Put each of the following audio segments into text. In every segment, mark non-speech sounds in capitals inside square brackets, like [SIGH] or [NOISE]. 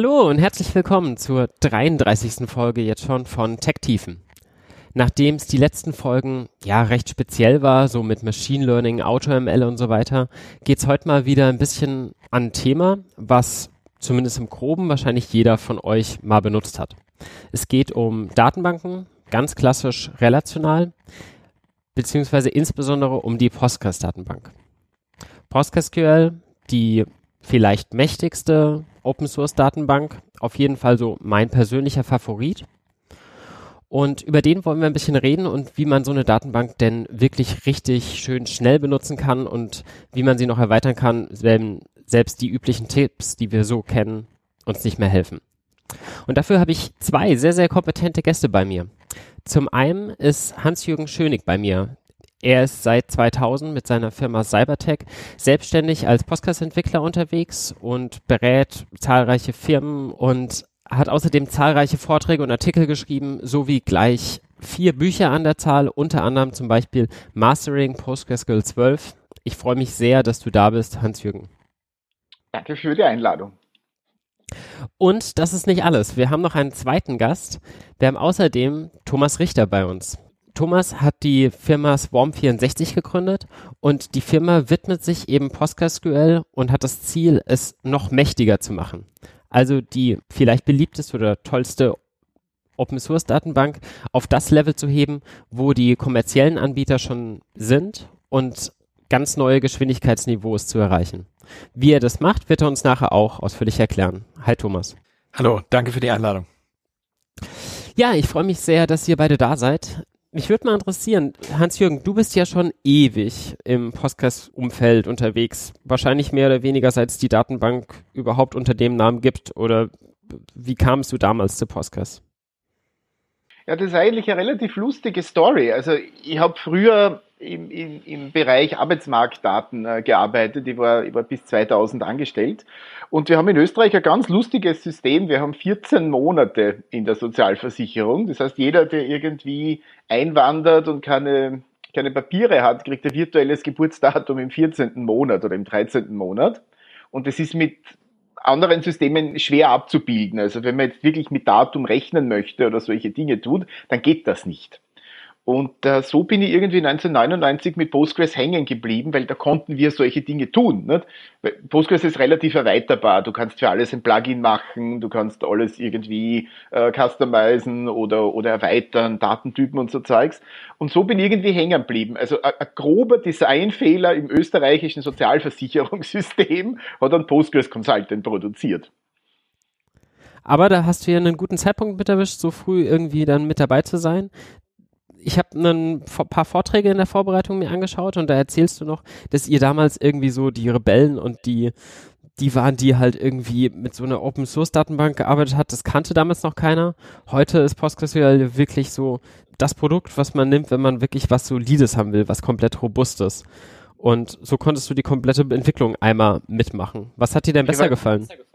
Hallo und herzlich willkommen zur 33. Folge jetzt schon von Tech Tiefen. Nachdem es die letzten Folgen ja recht speziell war, so mit Machine Learning, AutoML und so weiter, geht's heute mal wieder ein bisschen an ein Thema, was zumindest im Groben wahrscheinlich jeder von euch mal benutzt hat. Es geht um Datenbanken, ganz klassisch relational, beziehungsweise insbesondere um die Postgres-Datenbank. PostgreSQL, die vielleicht mächtigste Open Source Datenbank. Auf jeden Fall so mein persönlicher Favorit. Und über den wollen wir ein bisschen reden und wie man so eine Datenbank denn wirklich richtig schön schnell benutzen kann und wie man sie noch erweitern kann, wenn selbst die üblichen Tipps, die wir so kennen, uns nicht mehr helfen. Und dafür habe ich zwei sehr, sehr kompetente Gäste bei mir. Zum einen ist Hans-Jürgen Schönig bei mir. Er ist seit 2000 mit seiner Firma Cybertech selbstständig als Postgres-Entwickler unterwegs und berät zahlreiche Firmen und hat außerdem zahlreiche Vorträge und Artikel geschrieben, sowie gleich vier Bücher an der Zahl, unter anderem zum Beispiel Mastering PostgreSQL 12. Ich freue mich sehr, dass du da bist, Hans-Jürgen. Danke für die Einladung. Und das ist nicht alles. Wir haben noch einen zweiten Gast. Wir haben außerdem Thomas Richter bei uns. Thomas hat die Firma Swarm64 gegründet und die Firma widmet sich eben PostgreSQL und hat das Ziel, es noch mächtiger zu machen. Also die vielleicht beliebteste oder tollste Open Source Datenbank auf das Level zu heben, wo die kommerziellen Anbieter schon sind und ganz neue Geschwindigkeitsniveaus zu erreichen. Wie er das macht, wird er uns nachher auch ausführlich erklären. Hi Thomas. Hallo, danke für die Einladung. Ja, ich freue mich sehr, dass ihr beide da seid. Mich würde mal interessieren, Hans-Jürgen, du bist ja schon ewig im Postgres-Umfeld unterwegs. Wahrscheinlich mehr oder weniger, seit es die Datenbank überhaupt unter dem Namen gibt. Oder wie kamst du damals zu Postgres? Ja, das ist eigentlich eine relativ lustige Story. Also ich habe früher im, im, im Bereich Arbeitsmarktdaten äh, gearbeitet. Ich war, ich war bis 2000 angestellt. Und wir haben in Österreich ein ganz lustiges System. Wir haben 14 Monate in der Sozialversicherung. Das heißt, jeder, der irgendwie einwandert und keine, keine Papiere hat, kriegt ein virtuelles Geburtsdatum im 14. Monat oder im 13. Monat. Und das ist mit anderen Systemen schwer abzubilden. Also wenn man jetzt wirklich mit Datum rechnen möchte oder solche Dinge tut, dann geht das nicht. Und äh, so bin ich irgendwie 1999 mit Postgres hängen geblieben, weil da konnten wir solche Dinge tun. Nicht? Postgres ist relativ erweiterbar. Du kannst für alles ein Plugin machen, du kannst alles irgendwie äh, customizen oder, oder erweitern, Datentypen und so Zeugs. Und so bin ich irgendwie hängen geblieben. Also ein, grober Designfehler im österreichischen Sozialversicherungssystem hat ein Postgres Consultant produziert. Aber da hast du ja einen guten Zeitpunkt mit erwischt, so früh irgendwie dann mit dabei zu sein ich habe ein paar Vorträge in der Vorbereitung mir angeschaut und da erzählst du noch, dass ihr damals irgendwie so die Rebellen und die die waren, die halt irgendwie mit so einer Open Source Datenbank gearbeitet hat. Das kannte damals noch keiner. Heute ist PostgreSQL wirklich so das Produkt, was man nimmt, wenn man wirklich was Solides haben will, was komplett robustes. Und so konntest du die komplette Entwicklung einmal mitmachen. Was hat dir denn besser gefallen? Besser gefallen?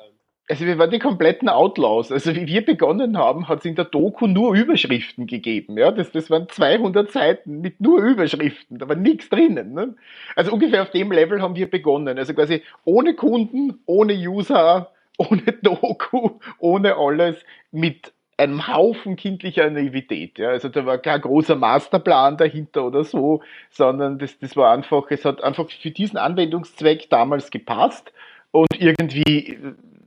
Also wir waren die kompletten Outlaws. Also wie wir begonnen haben, hat es in der Doku nur Überschriften gegeben. Ja, das, das waren 200 Seiten mit nur Überschriften. Da war nichts drinnen. Ne? Also ungefähr auf dem Level haben wir begonnen. Also quasi ohne Kunden, ohne User, [LAUGHS] ohne Doku, ohne alles, mit einem Haufen kindlicher Naivität. Ja. Also da war kein großer Masterplan dahinter oder so, sondern das, das war einfach, es hat einfach für diesen Anwendungszweck damals gepasst und irgendwie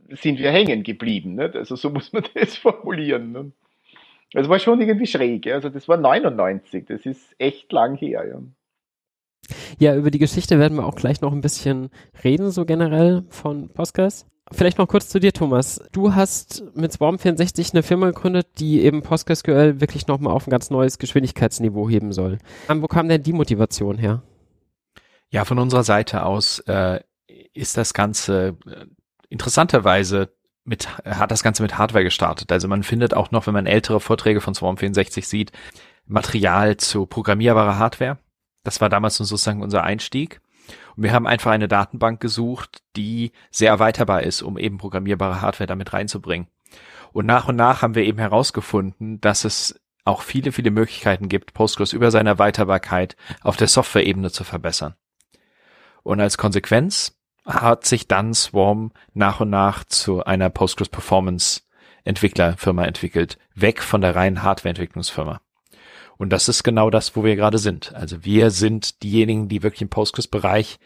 sind wir hängen geblieben. Nicht? Also so [LAUGHS] muss man das formulieren. Ne? Das war schon irgendwie schräg. Also das war 99, das ist echt lang her. Ja. Ja, über die Geschichte werden wir auch gleich noch ein bisschen reden, so generell von Postgres. Vielleicht noch kurz zu dir, Thomas. Du hast mit Swarm64 eine Firma gegründet, die eben PostgreSQL wirklich nochmal auf ein ganz neues Geschwindigkeitsniveau heben soll. Wo kam denn die Motivation her? Ja, von unserer Seite aus äh, ist das Ganze äh, interessanterweise mit, hat das Ganze mit Hardware gestartet. Also man findet auch noch, wenn man ältere Vorträge von Swarm 64 sieht, Material zu programmierbarer Hardware. Das war damals sozusagen unser Einstieg. Und wir haben einfach eine Datenbank gesucht, die sehr erweiterbar ist, um eben programmierbare Hardware damit reinzubringen. Und nach und nach haben wir eben herausgefunden, dass es auch viele, viele Möglichkeiten gibt, Postgres über seine Erweiterbarkeit auf der Software-Ebene zu verbessern. Und als Konsequenz hat sich dann Swarm nach und nach zu einer Postgres Performance Entwicklerfirma entwickelt, weg von der reinen Hardware-Entwicklungsfirma. Und das ist genau das, wo wir gerade sind. Also wir sind diejenigen, die wirklich im Postgres-Bereich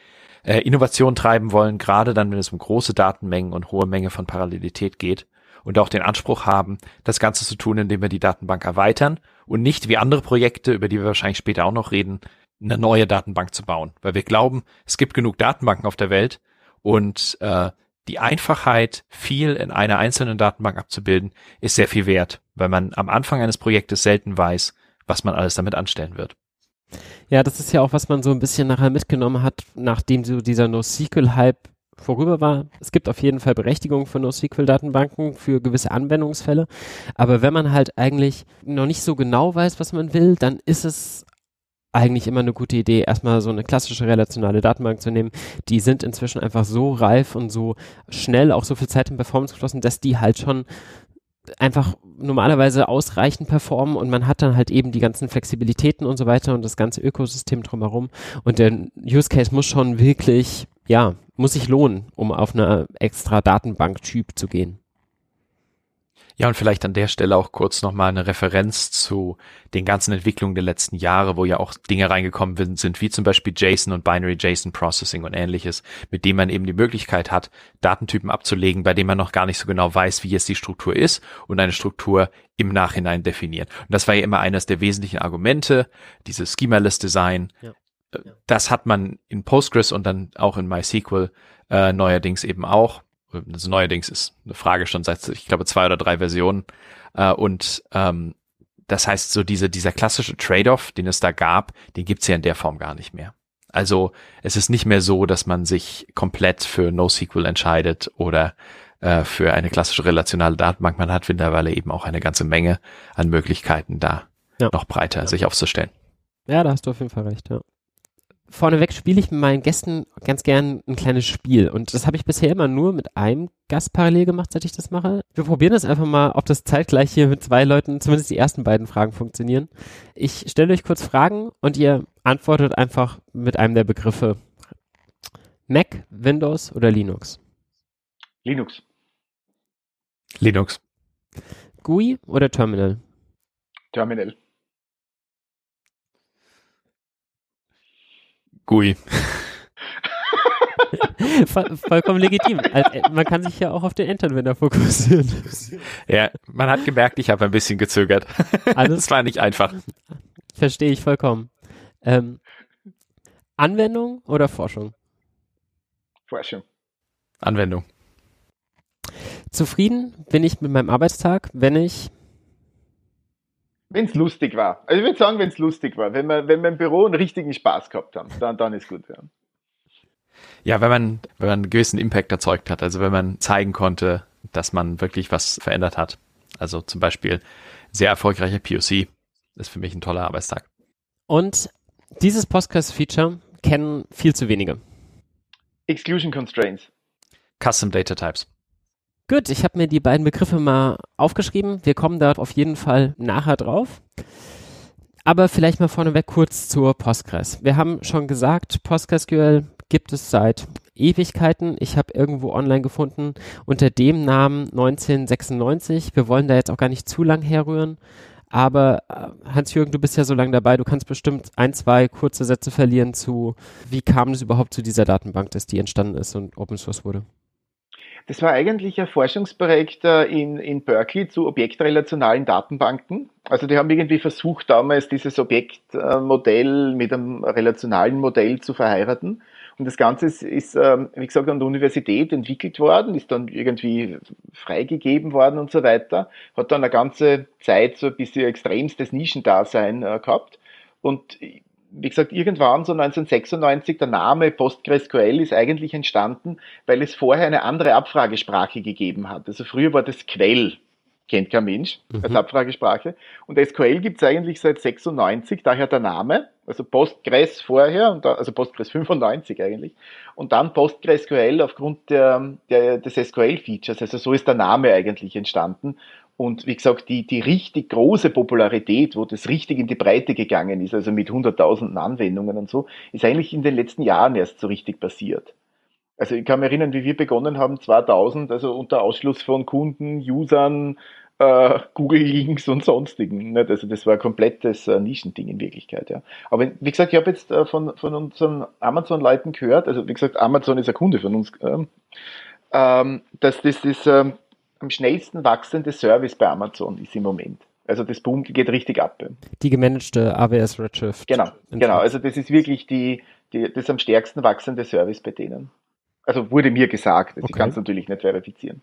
äh, Innovation treiben wollen, gerade dann, wenn es um große Datenmengen und hohe Menge von Parallelität geht und auch den Anspruch haben, das Ganze zu tun, indem wir die Datenbank erweitern und nicht wie andere Projekte, über die wir wahrscheinlich später auch noch reden, eine neue Datenbank zu bauen. Weil wir glauben, es gibt genug Datenbanken auf der Welt und äh, die Einfachheit, viel in einer einzelnen Datenbank abzubilden, ist sehr viel wert, weil man am Anfang eines Projektes selten weiß, was man alles damit anstellen wird. Ja, das ist ja auch, was man so ein bisschen nachher mitgenommen hat, nachdem so dieser NoSQL-Hype vorüber war. Es gibt auf jeden Fall Berechtigung für NoSQL-Datenbanken für gewisse Anwendungsfälle. Aber wenn man halt eigentlich noch nicht so genau weiß, was man will, dann ist es eigentlich immer eine gute Idee, erstmal so eine klassische relationale Datenbank zu nehmen. Die sind inzwischen einfach so reif und so schnell, auch so viel Zeit in Performance geflossen, dass die halt schon einfach normalerweise ausreichend performen und man hat dann halt eben die ganzen Flexibilitäten und so weiter und das ganze Ökosystem drumherum und der Use Case muss schon wirklich, ja, muss sich lohnen, um auf eine extra Datenbank-Typ zu gehen. Ja, und vielleicht an der Stelle auch kurz nochmal eine Referenz zu den ganzen Entwicklungen der letzten Jahre, wo ja auch Dinge reingekommen sind, wie zum Beispiel JSON und Binary JSON Processing und ähnliches, mit dem man eben die Möglichkeit hat, Datentypen abzulegen, bei denen man noch gar nicht so genau weiß, wie jetzt die Struktur ist und eine Struktur im Nachhinein definieren. Und das war ja immer eines der wesentlichen Argumente, dieses Schema-less Design. Ja. Äh, ja. Das hat man in Postgres und dann auch in MySQL äh, neuerdings eben auch also neuerdings ist eine Frage schon seit, ich glaube, zwei oder drei Versionen. Äh, und ähm, das heißt, so diese, dieser klassische Trade-off, den es da gab, den gibt's ja in der Form gar nicht mehr. Also es ist nicht mehr so, dass man sich komplett für NoSQL entscheidet oder äh, für eine klassische relationale Datenbank. Man hat mittlerweile eben auch eine ganze Menge an Möglichkeiten da ja. noch breiter ja. sich aufzustellen. Ja, da hast du auf jeden Fall recht, ja vorneweg spiele ich mit meinen Gästen ganz gern ein kleines Spiel. Und das habe ich bisher immer nur mit einem Gast parallel gemacht, seit ich das mache. Wir probieren das einfach mal, ob das zeitgleich hier mit zwei Leuten, zumindest die ersten beiden Fragen funktionieren. Ich stelle euch kurz Fragen und ihr antwortet einfach mit einem der Begriffe. Mac, Windows oder Linux? Linux. Linux. GUI oder Terminal? Terminal. GUI. [LAUGHS] Voll, vollkommen legitim. Also, äh, man kann sich ja auch auf den Endanwender fokussieren. Ja, man hat gemerkt, ich habe ein bisschen gezögert. Alles [LAUGHS] das war nicht einfach. Verstehe ich vollkommen. Ähm, Anwendung oder Forschung? Forschung. Anwendung. Zufrieden bin ich mit meinem Arbeitstag, wenn ich wenn es lustig war. Also ich würde sagen, wenn es lustig war. Wenn wir, wenn wir im Büro einen richtigen Spaß gehabt haben, dann, dann ist gut. Ja. ja, wenn man, wenn man einen gewissen Impact erzeugt hat, also wenn man zeigen konnte, dass man wirklich was verändert hat. Also zum Beispiel sehr erfolgreicher POC ist für mich ein toller Arbeitstag. Und dieses Podcast-Feature kennen viel zu wenige. Exclusion Constraints. Custom Data Types. Gut, ich habe mir die beiden Begriffe mal aufgeschrieben. Wir kommen da auf jeden Fall nachher drauf. Aber vielleicht mal vorneweg kurz zur Postgres. Wir haben schon gesagt, PostgreSQL gibt es seit Ewigkeiten. Ich habe irgendwo online gefunden unter dem Namen 1996. Wir wollen da jetzt auch gar nicht zu lang herrühren. Aber äh, Hans-Jürgen, du bist ja so lange dabei, du kannst bestimmt ein, zwei kurze Sätze verlieren zu, wie kam es überhaupt zu dieser Datenbank, dass die entstanden ist und Open Source wurde. Das war eigentlich ein Forschungsprojekt äh, in, in Berkeley zu objektrelationalen Datenbanken. Also die haben irgendwie versucht, damals dieses Objektmodell mit einem relationalen Modell zu verheiraten. Und das Ganze ist, ist, ähm, wie gesagt, an der Universität entwickelt worden, ist dann irgendwie freigegeben worden und so weiter. Hat dann eine ganze Zeit so ein bisschen extremstes Nischendasein äh, gehabt. Und wie gesagt, irgendwann so 1996 der Name PostgreSQL ist eigentlich entstanden, weil es vorher eine andere Abfragesprache gegeben hat. Also früher war das Quell, kennt kein Mensch als mhm. Abfragesprache. Und SQL gibt es eigentlich seit 96, daher der Name, also Postgres vorher, und da, also Postgres 95 eigentlich, und dann PostgreSQL aufgrund der, der, des SQL-Features. Also so ist der Name eigentlich entstanden. Und wie gesagt, die, die richtig große Popularität, wo das richtig in die Breite gegangen ist, also mit hunderttausenden Anwendungen und so, ist eigentlich in den letzten Jahren erst so richtig passiert. Also ich kann mich erinnern, wie wir begonnen haben, 2000, also unter Ausschluss von Kunden, Usern, äh, Google-Links und sonstigen. Nicht? Also das war ein komplettes äh, Nischending in Wirklichkeit. Ja. Aber wie gesagt, ich habe jetzt äh, von, von unseren Amazon-Leuten gehört, also wie gesagt, Amazon ist ein Kunde von uns, ähm, ähm, dass das ist ähm, am schnellsten wachsende Service bei Amazon ist im Moment. Also das Boom geht richtig ab. Die gemanagte AWS Redshift. Genau, genau. Also das ist wirklich die, die, das am stärksten wachsende Service bei denen. Also wurde mir gesagt. Okay. Ich kann es natürlich nicht verifizieren.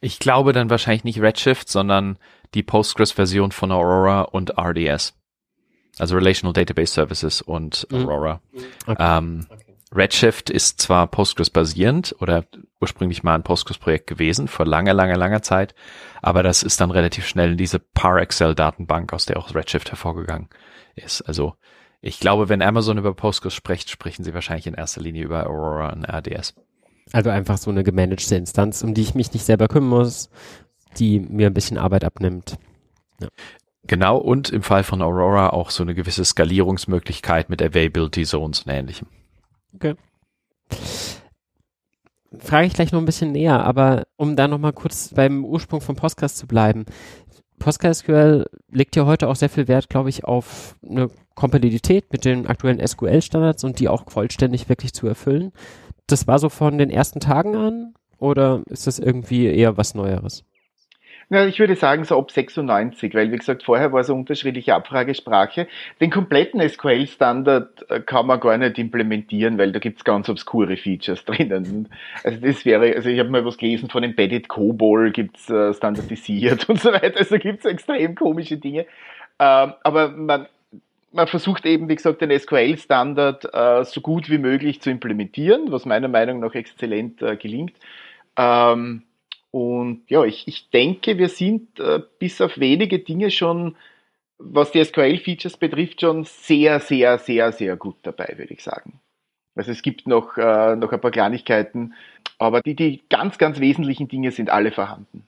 Ich glaube dann wahrscheinlich nicht Redshift, sondern die Postgres-Version von Aurora und RDS. Also Relational Database Services und mhm. Aurora. Okay. Ähm, okay. Redshift ist zwar Postgres basierend oder ursprünglich mal ein Postgres-Projekt gewesen, vor langer, langer, langer Zeit, aber das ist dann relativ schnell in diese ParExcel-Datenbank, aus der auch Redshift hervorgegangen ist. Also ich glaube, wenn Amazon über Postgres spricht, sprechen sie wahrscheinlich in erster Linie über Aurora und RDS. Also einfach so eine gemanagte Instanz, um die ich mich nicht selber kümmern muss, die mir ein bisschen Arbeit abnimmt. Ja. Genau, und im Fall von Aurora auch so eine gewisse Skalierungsmöglichkeit mit Availability Zones und ähnlichem. Okay. Frage ich gleich noch ein bisschen näher, aber um da nochmal kurz beim Ursprung von Postgres zu bleiben. PostgreSQL legt ja heute auch sehr viel Wert, glaube ich, auf eine Kompatibilität mit den aktuellen SQL-Standards und die auch vollständig wirklich zu erfüllen. Das war so von den ersten Tagen an oder ist das irgendwie eher was Neueres? Ja, ich würde sagen so ab 96, weil wie gesagt, vorher war so unterschiedliche Abfragesprache. Den kompletten SQL-Standard äh, kann man gar nicht implementieren, weil da gibt's ganz obskure Features [LAUGHS] drinnen. Also das wäre, also ich habe mal was gelesen von Embedded COBOL, gibt's äh, standardisiert [LAUGHS] und so weiter. Also gibt's extrem komische Dinge. Ähm, aber man, man versucht eben, wie gesagt, den SQL-Standard äh, so gut wie möglich zu implementieren, was meiner Meinung nach exzellent äh, gelingt. Ähm, und ja, ich, ich denke, wir sind äh, bis auf wenige Dinge schon, was die SQL-Features betrifft, schon sehr, sehr, sehr, sehr gut dabei, würde ich sagen. Also es gibt noch, äh, noch ein paar Kleinigkeiten, aber die, die ganz, ganz wesentlichen Dinge sind alle vorhanden.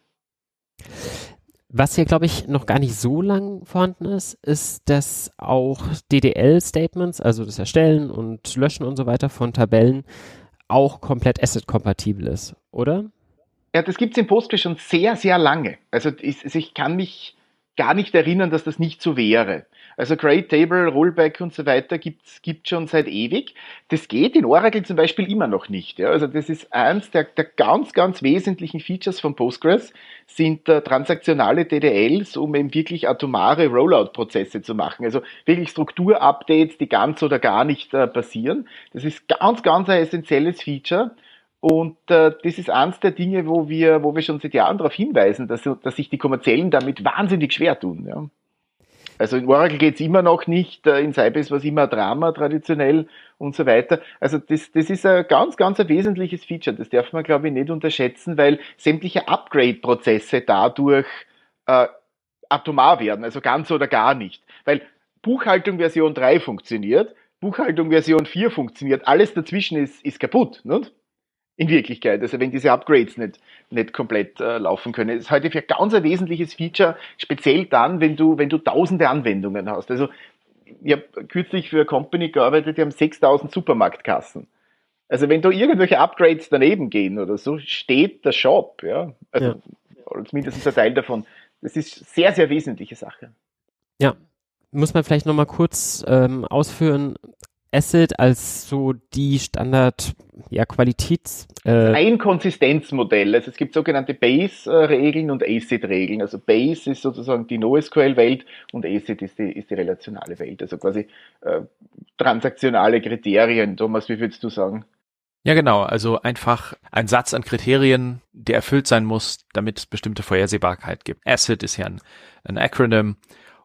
Was hier, glaube ich, noch gar nicht so lang vorhanden ist, ist, dass auch DDL-Statements, also das Erstellen und Löschen und so weiter von Tabellen, auch komplett Asset-kompatibel ist, oder? Ja, das gibt es in Postgres schon sehr, sehr lange. Also ich, also ich kann mich gar nicht erinnern, dass das nicht so wäre. Also Great Table, Rollback und so weiter gibt's gibt schon seit ewig. Das geht in Oracle zum Beispiel immer noch nicht. Ja. Also das ist eins der, der ganz, ganz wesentlichen Features von Postgres, sind äh, transaktionale DDLs, um eben wirklich atomare Rollout-Prozesse zu machen. Also wirklich Strukturupdates, die ganz oder gar nicht äh, passieren. Das ist ganz, ganz ein essentielles Feature. Und äh, das ist eins der Dinge, wo wir, wo wir schon seit Jahren darauf hinweisen, dass, dass sich die Kommerziellen damit wahnsinnig schwer tun. Ja. Also in Oracle geht's immer noch nicht, äh, in Sybase war es immer Drama traditionell und so weiter. Also das, das ist ein ganz, ganz ein wesentliches Feature. Das darf man, glaube ich, nicht unterschätzen, weil sämtliche Upgrade-Prozesse dadurch äh, atomar werden, also ganz oder gar nicht. Weil Buchhaltung Version 3 funktioniert, Buchhaltung Version 4 funktioniert, alles dazwischen ist, ist kaputt. Nicht? In Wirklichkeit. Also wenn diese Upgrades nicht, nicht komplett äh, laufen können. Das ist heute für ganz ein wesentliches Feature, speziell dann, wenn du, wenn du tausende Anwendungen hast. Also ich habe kürzlich für eine Company gearbeitet, die haben 6000 Supermarktkassen. Also wenn da irgendwelche Upgrades daneben gehen oder so, steht der Shop, ja. Also ja. oder zumindest ein Teil davon. Das ist sehr, sehr wesentliche Sache. Ja, muss man vielleicht nochmal kurz ähm, ausführen. Acid als so die Standard ja, Qualitäts. Äh ein Konsistenzmodell. Also es gibt sogenannte Base-Regeln und ACID-Regeln. Also Base ist sozusagen die NoSQL-Welt und ACID ist die, ist die relationale Welt. Also quasi äh, transaktionale Kriterien. Thomas, wie würdest du sagen? Ja, genau. Also einfach ein Satz an Kriterien, der erfüllt sein muss, damit es bestimmte Vorhersehbarkeit gibt. ACID ist ja ein, ein Acronym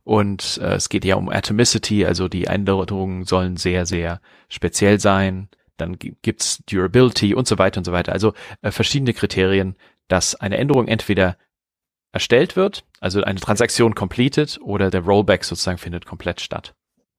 Und äh, es geht ja um Atomicity, also die Änderungen sollen sehr, sehr speziell sein. Dann gibt's Durability und so weiter und so weiter. Also äh, verschiedene Kriterien, dass eine Änderung entweder erstellt wird, also eine Transaktion completed oder der Rollback sozusagen findet komplett statt.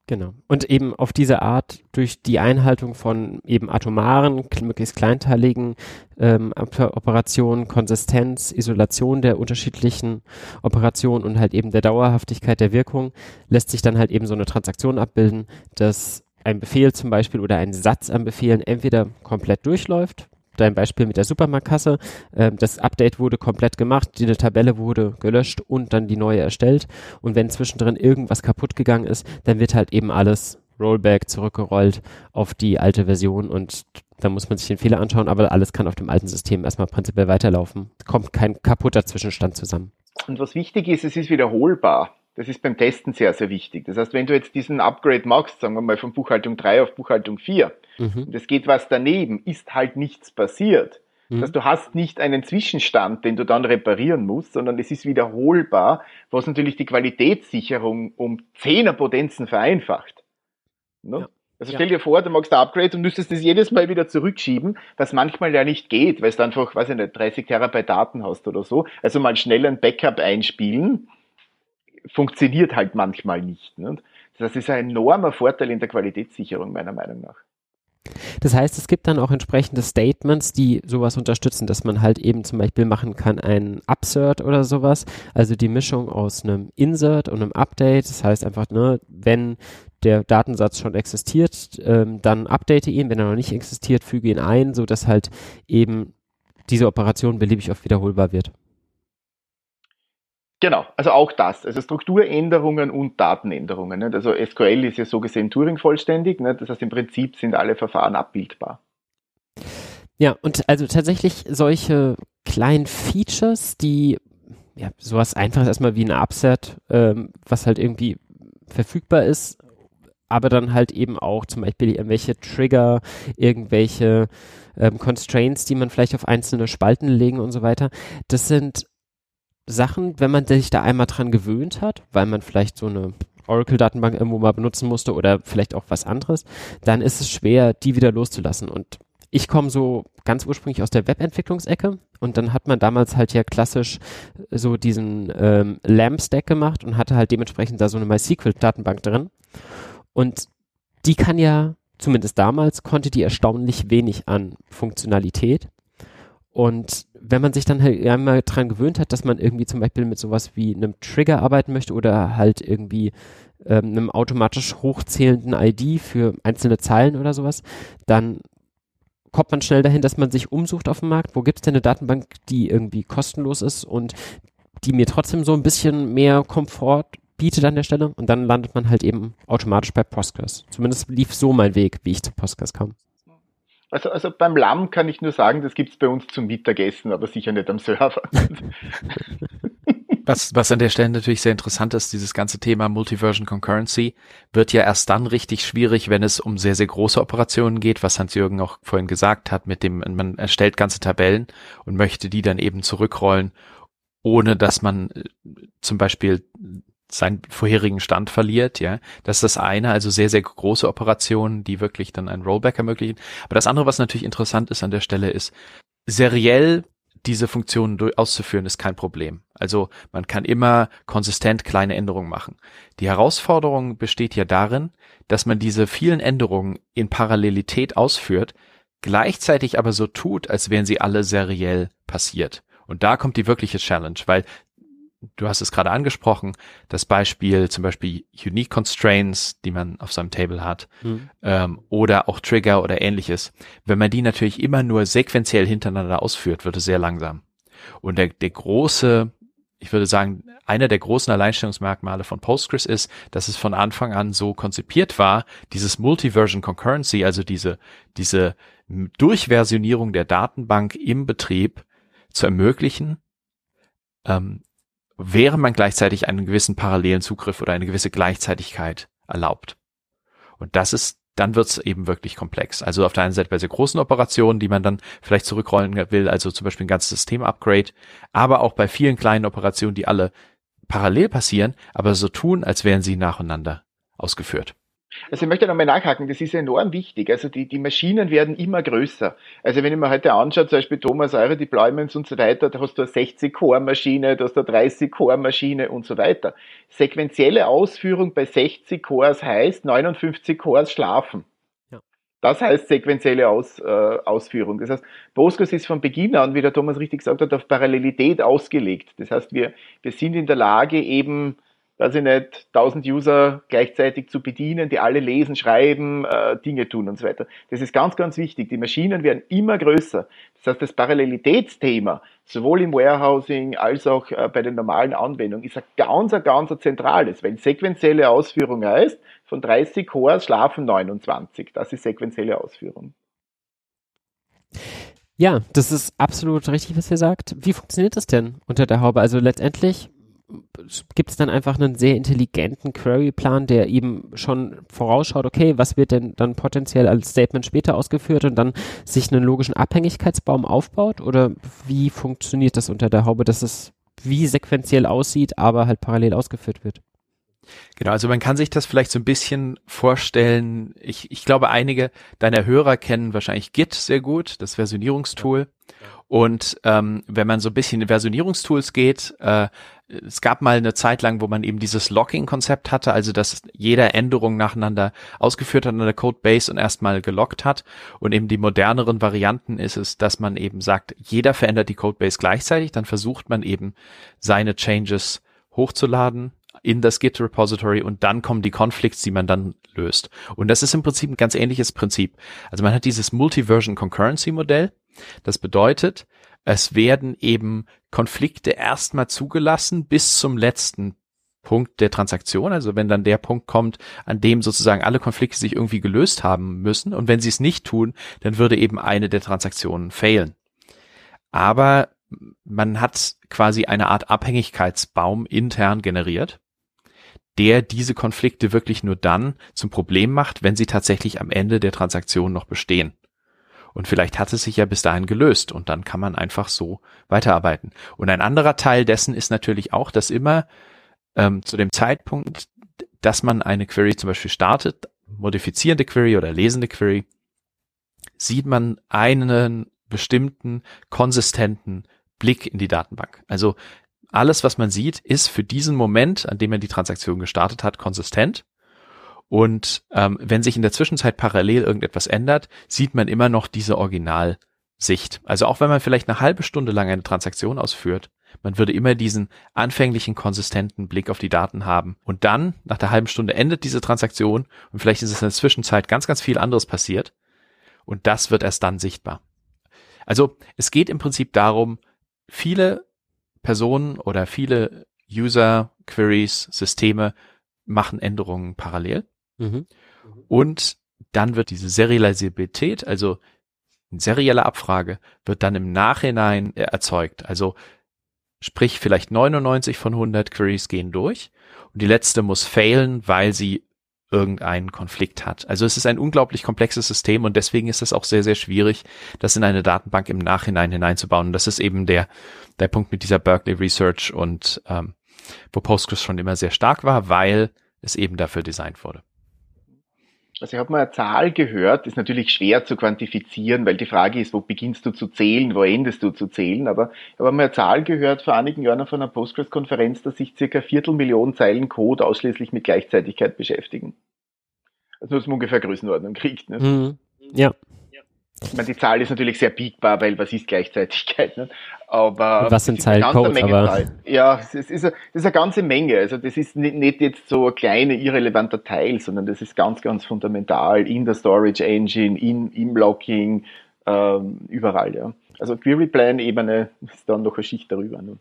Genau. Und eben auf diese Art durch die Einhaltung von eben atomaren, möglichst kleinteiligen ähm, Operationen, Konsistenz, Isolation der unterschiedlichen Operationen und halt eben der Dauerhaftigkeit der Wirkung lässt sich dann halt eben so eine Transaktion abbilden, dass ein Befehl zum Beispiel oder ein Satz an Befehlen entweder komplett durchläuft, dein Beispiel mit der Supermarktkasse. Äh, das Update wurde komplett gemacht, die Tabelle wurde gelöscht und dann die neue erstellt. Und wenn zwischendrin irgendwas kaputt gegangen ist, dann wird halt eben alles Rollback zurückgerollt auf die alte Version und da muss man sich den Fehler anschauen, aber alles kann auf dem alten System erstmal prinzipiell weiterlaufen. Kommt kein kaputter Zwischenstand zusammen. Und was wichtig ist, es ist wiederholbar. Das ist beim Testen sehr, sehr wichtig. Das heißt, wenn du jetzt diesen Upgrade machst, sagen wir mal von Buchhaltung 3 auf Buchhaltung 4, mhm. und es geht was daneben, ist halt nichts passiert. Mhm. Das heißt, du hast nicht einen Zwischenstand, den du dann reparieren musst, sondern es ist wiederholbar, was natürlich die Qualitätssicherung um Zehnerpotenzen vereinfacht. Ne? Ja. Also stell dir vor, du machst ein Upgrade und müsstest das jedes Mal wieder zurückschieben, was manchmal ja nicht geht, weil du einfach, weiß ich nicht, 30 Terabyte Daten hast oder so. Also mal schnell ein Backup einspielen funktioniert halt manchmal nicht. Ne? Das ist ein enormer Vorteil in der Qualitätssicherung, meiner Meinung nach. Das heißt, es gibt dann auch entsprechende Statements, die sowas unterstützen, dass man halt eben zum Beispiel machen kann ein Upsert oder sowas, also die Mischung aus einem Insert und einem Update. Das heißt einfach, ne, wenn der Datensatz schon existiert, ähm, dann update ihn, wenn er noch nicht existiert, füge ihn ein, so dass halt eben diese Operation beliebig oft wiederholbar wird. Genau, also auch das, also Strukturänderungen und Datenänderungen. Nicht? Also SQL ist ja so gesehen Turing vollständig, nicht? das heißt im Prinzip sind alle Verfahren abbildbar. Ja, und also tatsächlich solche kleinen Features, die ja sowas einfaches erstmal wie ein Upset, ähm, was halt irgendwie verfügbar ist, aber dann halt eben auch zum Beispiel irgendwelche Trigger, irgendwelche ähm, Constraints, die man vielleicht auf einzelne Spalten legen und so weiter. Das sind Sachen, wenn man sich da einmal dran gewöhnt hat, weil man vielleicht so eine Oracle-Datenbank irgendwo mal benutzen musste oder vielleicht auch was anderes, dann ist es schwer, die wieder loszulassen. Und ich komme so ganz ursprünglich aus der Webentwicklungsecke und dann hat man damals halt ja klassisch so diesen ähm, LAMP-Stack gemacht und hatte halt dementsprechend da so eine MySQL-Datenbank drin. Und die kann ja, zumindest damals, konnte die erstaunlich wenig an Funktionalität. Und wenn man sich dann halt einmal dran gewöhnt hat, dass man irgendwie zum Beispiel mit sowas wie einem Trigger arbeiten möchte oder halt irgendwie ähm, einem automatisch hochzählenden ID für einzelne Zeilen oder sowas, dann kommt man schnell dahin, dass man sich umsucht auf dem Markt, wo gibt es denn eine Datenbank, die irgendwie kostenlos ist und die mir trotzdem so ein bisschen mehr Komfort bietet an der Stelle und dann landet man halt eben automatisch bei Postgres. Zumindest lief so mein Weg, wie ich zu Postgres kam. Also, also beim Lamm kann ich nur sagen, das gibt es bei uns zum Mittagessen, aber sicher nicht am Server. Was, was an der Stelle natürlich sehr interessant ist, dieses ganze Thema Multiversion Concurrency wird ja erst dann richtig schwierig, wenn es um sehr, sehr große Operationen geht, was Hans-Jürgen auch vorhin gesagt hat, mit dem man erstellt ganze Tabellen und möchte die dann eben zurückrollen, ohne dass man äh, zum Beispiel seinen vorherigen Stand verliert, ja. Das ist das eine, also sehr, sehr große Operationen, die wirklich dann ein Rollback ermöglichen. Aber das andere, was natürlich interessant ist an der Stelle, ist, seriell diese Funktionen auszuführen, ist kein Problem. Also man kann immer konsistent kleine Änderungen machen. Die Herausforderung besteht ja darin, dass man diese vielen Änderungen in Parallelität ausführt, gleichzeitig aber so tut, als wären sie alle seriell passiert. Und da kommt die wirkliche Challenge, weil du hast es gerade angesprochen, das Beispiel zum Beispiel Unique Constraints, die man auf seinem Table hat, mhm. ähm, oder auch Trigger oder ähnliches. Wenn man die natürlich immer nur sequenziell hintereinander ausführt, wird es sehr langsam. Und der, der große, ich würde sagen, einer der großen Alleinstellungsmerkmale von Postgres ist, dass es von Anfang an so konzipiert war, dieses Multiversion Concurrency, also diese, diese Durchversionierung der Datenbank im Betrieb zu ermöglichen, ähm, während man gleichzeitig einen gewissen parallelen Zugriff oder eine gewisse Gleichzeitigkeit erlaubt. Und das ist, dann wird's eben wirklich komplex. Also auf der einen Seite bei sehr großen Operationen, die man dann vielleicht zurückrollen will, also zum Beispiel ein ganzes System-Upgrade, aber auch bei vielen kleinen Operationen, die alle parallel passieren, aber so tun, als wären sie nacheinander ausgeführt. Also ich möchte nochmal nachhaken, das ist enorm wichtig. Also die, die Maschinen werden immer größer. Also wenn ich mir heute anschaue, zum Beispiel Thomas, eure Deployments und so weiter, da hast du eine 60-Core-Maschine, da hast du eine 30-Core-Maschine und so weiter. Sequenzielle Ausführung bei 60 Cores heißt 59 Cores schlafen. Das heißt sequenzielle Aus, äh, Ausführung. Das heißt, Postgres ist von Beginn an, wie der Thomas richtig gesagt hat, auf Parallelität ausgelegt. Das heißt, wir, wir sind in der Lage, eben weiß ich nicht, 1000 User gleichzeitig zu bedienen, die alle lesen, schreiben, äh, Dinge tun und so weiter. Das ist ganz, ganz wichtig. Die Maschinen werden immer größer. Das heißt, das Parallelitätsthema, sowohl im Warehousing als auch äh, bei den normalen Anwendungen, ist ein ganz, ein ganz ein zentrales, weil sequenzielle Ausführung heißt, von 30 Cores schlafen 29. Das ist sequenzielle Ausführung. Ja, das ist absolut richtig, was ihr sagt. Wie funktioniert das denn unter der Haube? Also letztendlich gibt es dann einfach einen sehr intelligenten Query-Plan, der eben schon vorausschaut, okay, was wird denn dann potenziell als Statement später ausgeführt und dann sich einen logischen Abhängigkeitsbaum aufbaut? Oder wie funktioniert das unter der Haube, dass es wie sequenziell aussieht, aber halt parallel ausgeführt wird? Genau, also man kann sich das vielleicht so ein bisschen vorstellen. Ich, ich glaube, einige deiner Hörer kennen wahrscheinlich Git sehr gut, das Versionierungstool. Und ähm, wenn man so ein bisschen in Versionierungstools geht, äh, es gab mal eine Zeit lang, wo man eben dieses Locking-Konzept hatte, also dass jeder Änderung nacheinander ausgeführt hat an der Codebase und erstmal gelockt hat. Und eben die moderneren Varianten ist es, dass man eben sagt, jeder verändert die Codebase gleichzeitig, dann versucht man eben seine Changes hochzuladen in das Git Repository und dann kommen die Conflicts, die man dann löst. Und das ist im Prinzip ein ganz ähnliches Prinzip. Also man hat dieses Multi-Version Concurrency Modell. Das bedeutet, es werden eben Konflikte erstmal zugelassen bis zum letzten Punkt der Transaktion, also wenn dann der Punkt kommt, an dem sozusagen alle Konflikte sich irgendwie gelöst haben müssen und wenn sie es nicht tun, dann würde eben eine der Transaktionen failen. Aber man hat quasi eine Art Abhängigkeitsbaum intern generiert, der diese Konflikte wirklich nur dann zum Problem macht, wenn sie tatsächlich am Ende der Transaktion noch bestehen. Und vielleicht hat es sich ja bis dahin gelöst und dann kann man einfach so weiterarbeiten. Und ein anderer Teil dessen ist natürlich auch, dass immer ähm, zu dem Zeitpunkt, dass man eine Query zum Beispiel startet, modifizierende Query oder lesende Query, sieht man einen bestimmten konsistenten Blick in die Datenbank. Also alles, was man sieht, ist für diesen Moment, an dem man die Transaktion gestartet hat, konsistent. Und ähm, wenn sich in der Zwischenzeit parallel irgendetwas ändert, sieht man immer noch diese Originalsicht. Also auch wenn man vielleicht eine halbe Stunde lang eine Transaktion ausführt, man würde immer diesen anfänglichen, konsistenten Blick auf die Daten haben. Und dann, nach der halben Stunde, endet diese Transaktion und vielleicht ist es in der Zwischenzeit ganz, ganz viel anderes passiert. Und das wird erst dann sichtbar. Also es geht im Prinzip darum, viele Personen oder viele User, Queries, Systeme machen Änderungen parallel. Mhm. Und dann wird diese Serialisabilität, also eine serielle Abfrage, wird dann im Nachhinein erzeugt. Also sprich vielleicht 99 von 100 Queries gehen durch und die letzte muss failen, weil sie irgendeinen Konflikt hat. Also es ist ein unglaublich komplexes System und deswegen ist es auch sehr, sehr schwierig, das in eine Datenbank im Nachhinein hineinzubauen. Und das ist eben der, der Punkt mit dieser Berkeley Research und ähm, wo Postgres schon immer sehr stark war, weil es eben dafür designt wurde. Also ich habe mal eine Zahl gehört, ist natürlich schwer zu quantifizieren, weil die Frage ist, wo beginnst du zu zählen, wo endest du zu zählen, aber ich habe mal eine Zahl gehört vor einigen Jahren von einer Postgres-Konferenz, dass sich circa Viertelmillion Zeilen Code ausschließlich mit Gleichzeitigkeit beschäftigen. Also dass man ungefähr Größenordnung kriegt. Ne? Mhm. Ja. Ich meine, die Zahl ist natürlich sehr biegbar, weil was ist Gleichzeitigkeit? Ne? Aber was sind Zeilencode? Aber ja, es ist, es ist eine ganze Menge. Also das ist nicht, nicht jetzt so ein kleiner irrelevanter Teil, sondern das ist ganz, ganz fundamental in der Storage Engine, in, im Locking, ähm, überall. Ja. Also Query Plan Ebene ist dann noch eine Schicht darüber. Ne?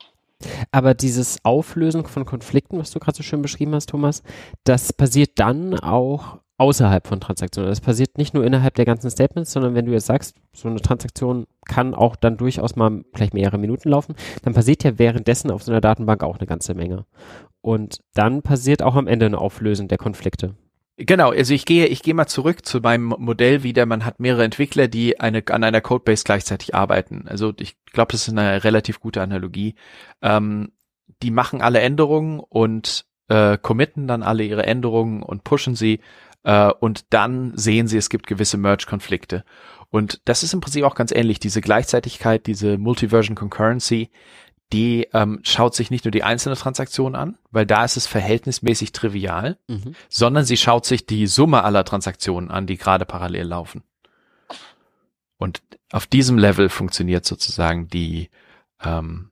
Aber dieses Auflösen von Konflikten, was du gerade so schön beschrieben hast, Thomas, das passiert dann auch außerhalb von Transaktionen. Das passiert nicht nur innerhalb der ganzen Statements, sondern wenn du jetzt sagst, so eine Transaktion kann auch dann durchaus mal vielleicht mehrere Minuten laufen, dann passiert ja währenddessen auf so einer Datenbank auch eine ganze Menge. Und dann passiert auch am Ende ein Auflösen der Konflikte. Genau, also ich gehe, ich gehe mal zurück zu meinem Modell wieder. Man hat mehrere Entwickler, die eine, an einer Codebase gleichzeitig arbeiten. Also ich glaube, das ist eine relativ gute Analogie. Ähm, die machen alle Änderungen und äh, committen dann alle ihre Änderungen und pushen sie äh, und dann sehen sie, es gibt gewisse Merge-Konflikte. Und das ist im Prinzip auch ganz ähnlich. Diese Gleichzeitigkeit, diese Multiversion Concurrency, die ähm, schaut sich nicht nur die einzelne Transaktion an, weil da ist es verhältnismäßig trivial, mhm. sondern sie schaut sich die Summe aller Transaktionen an, die gerade parallel laufen. Und auf diesem Level funktioniert sozusagen die, ähm,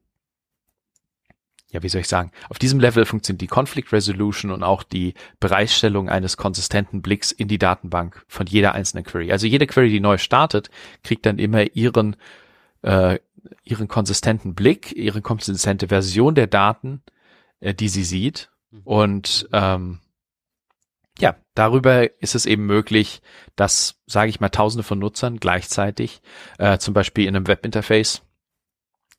ja, wie soll ich sagen, auf diesem Level funktioniert die Conflict Resolution und auch die Bereitstellung eines konsistenten Blicks in die Datenbank von jeder einzelnen Query. Also jede Query, die neu startet, kriegt dann immer ihren, äh, ihren konsistenten Blick, ihre konsistente Version der Daten, äh, die sie sieht. Mhm. Und ähm, ja, darüber ist es eben möglich, dass, sage ich mal, tausende von Nutzern gleichzeitig äh, zum Beispiel in einem Webinterface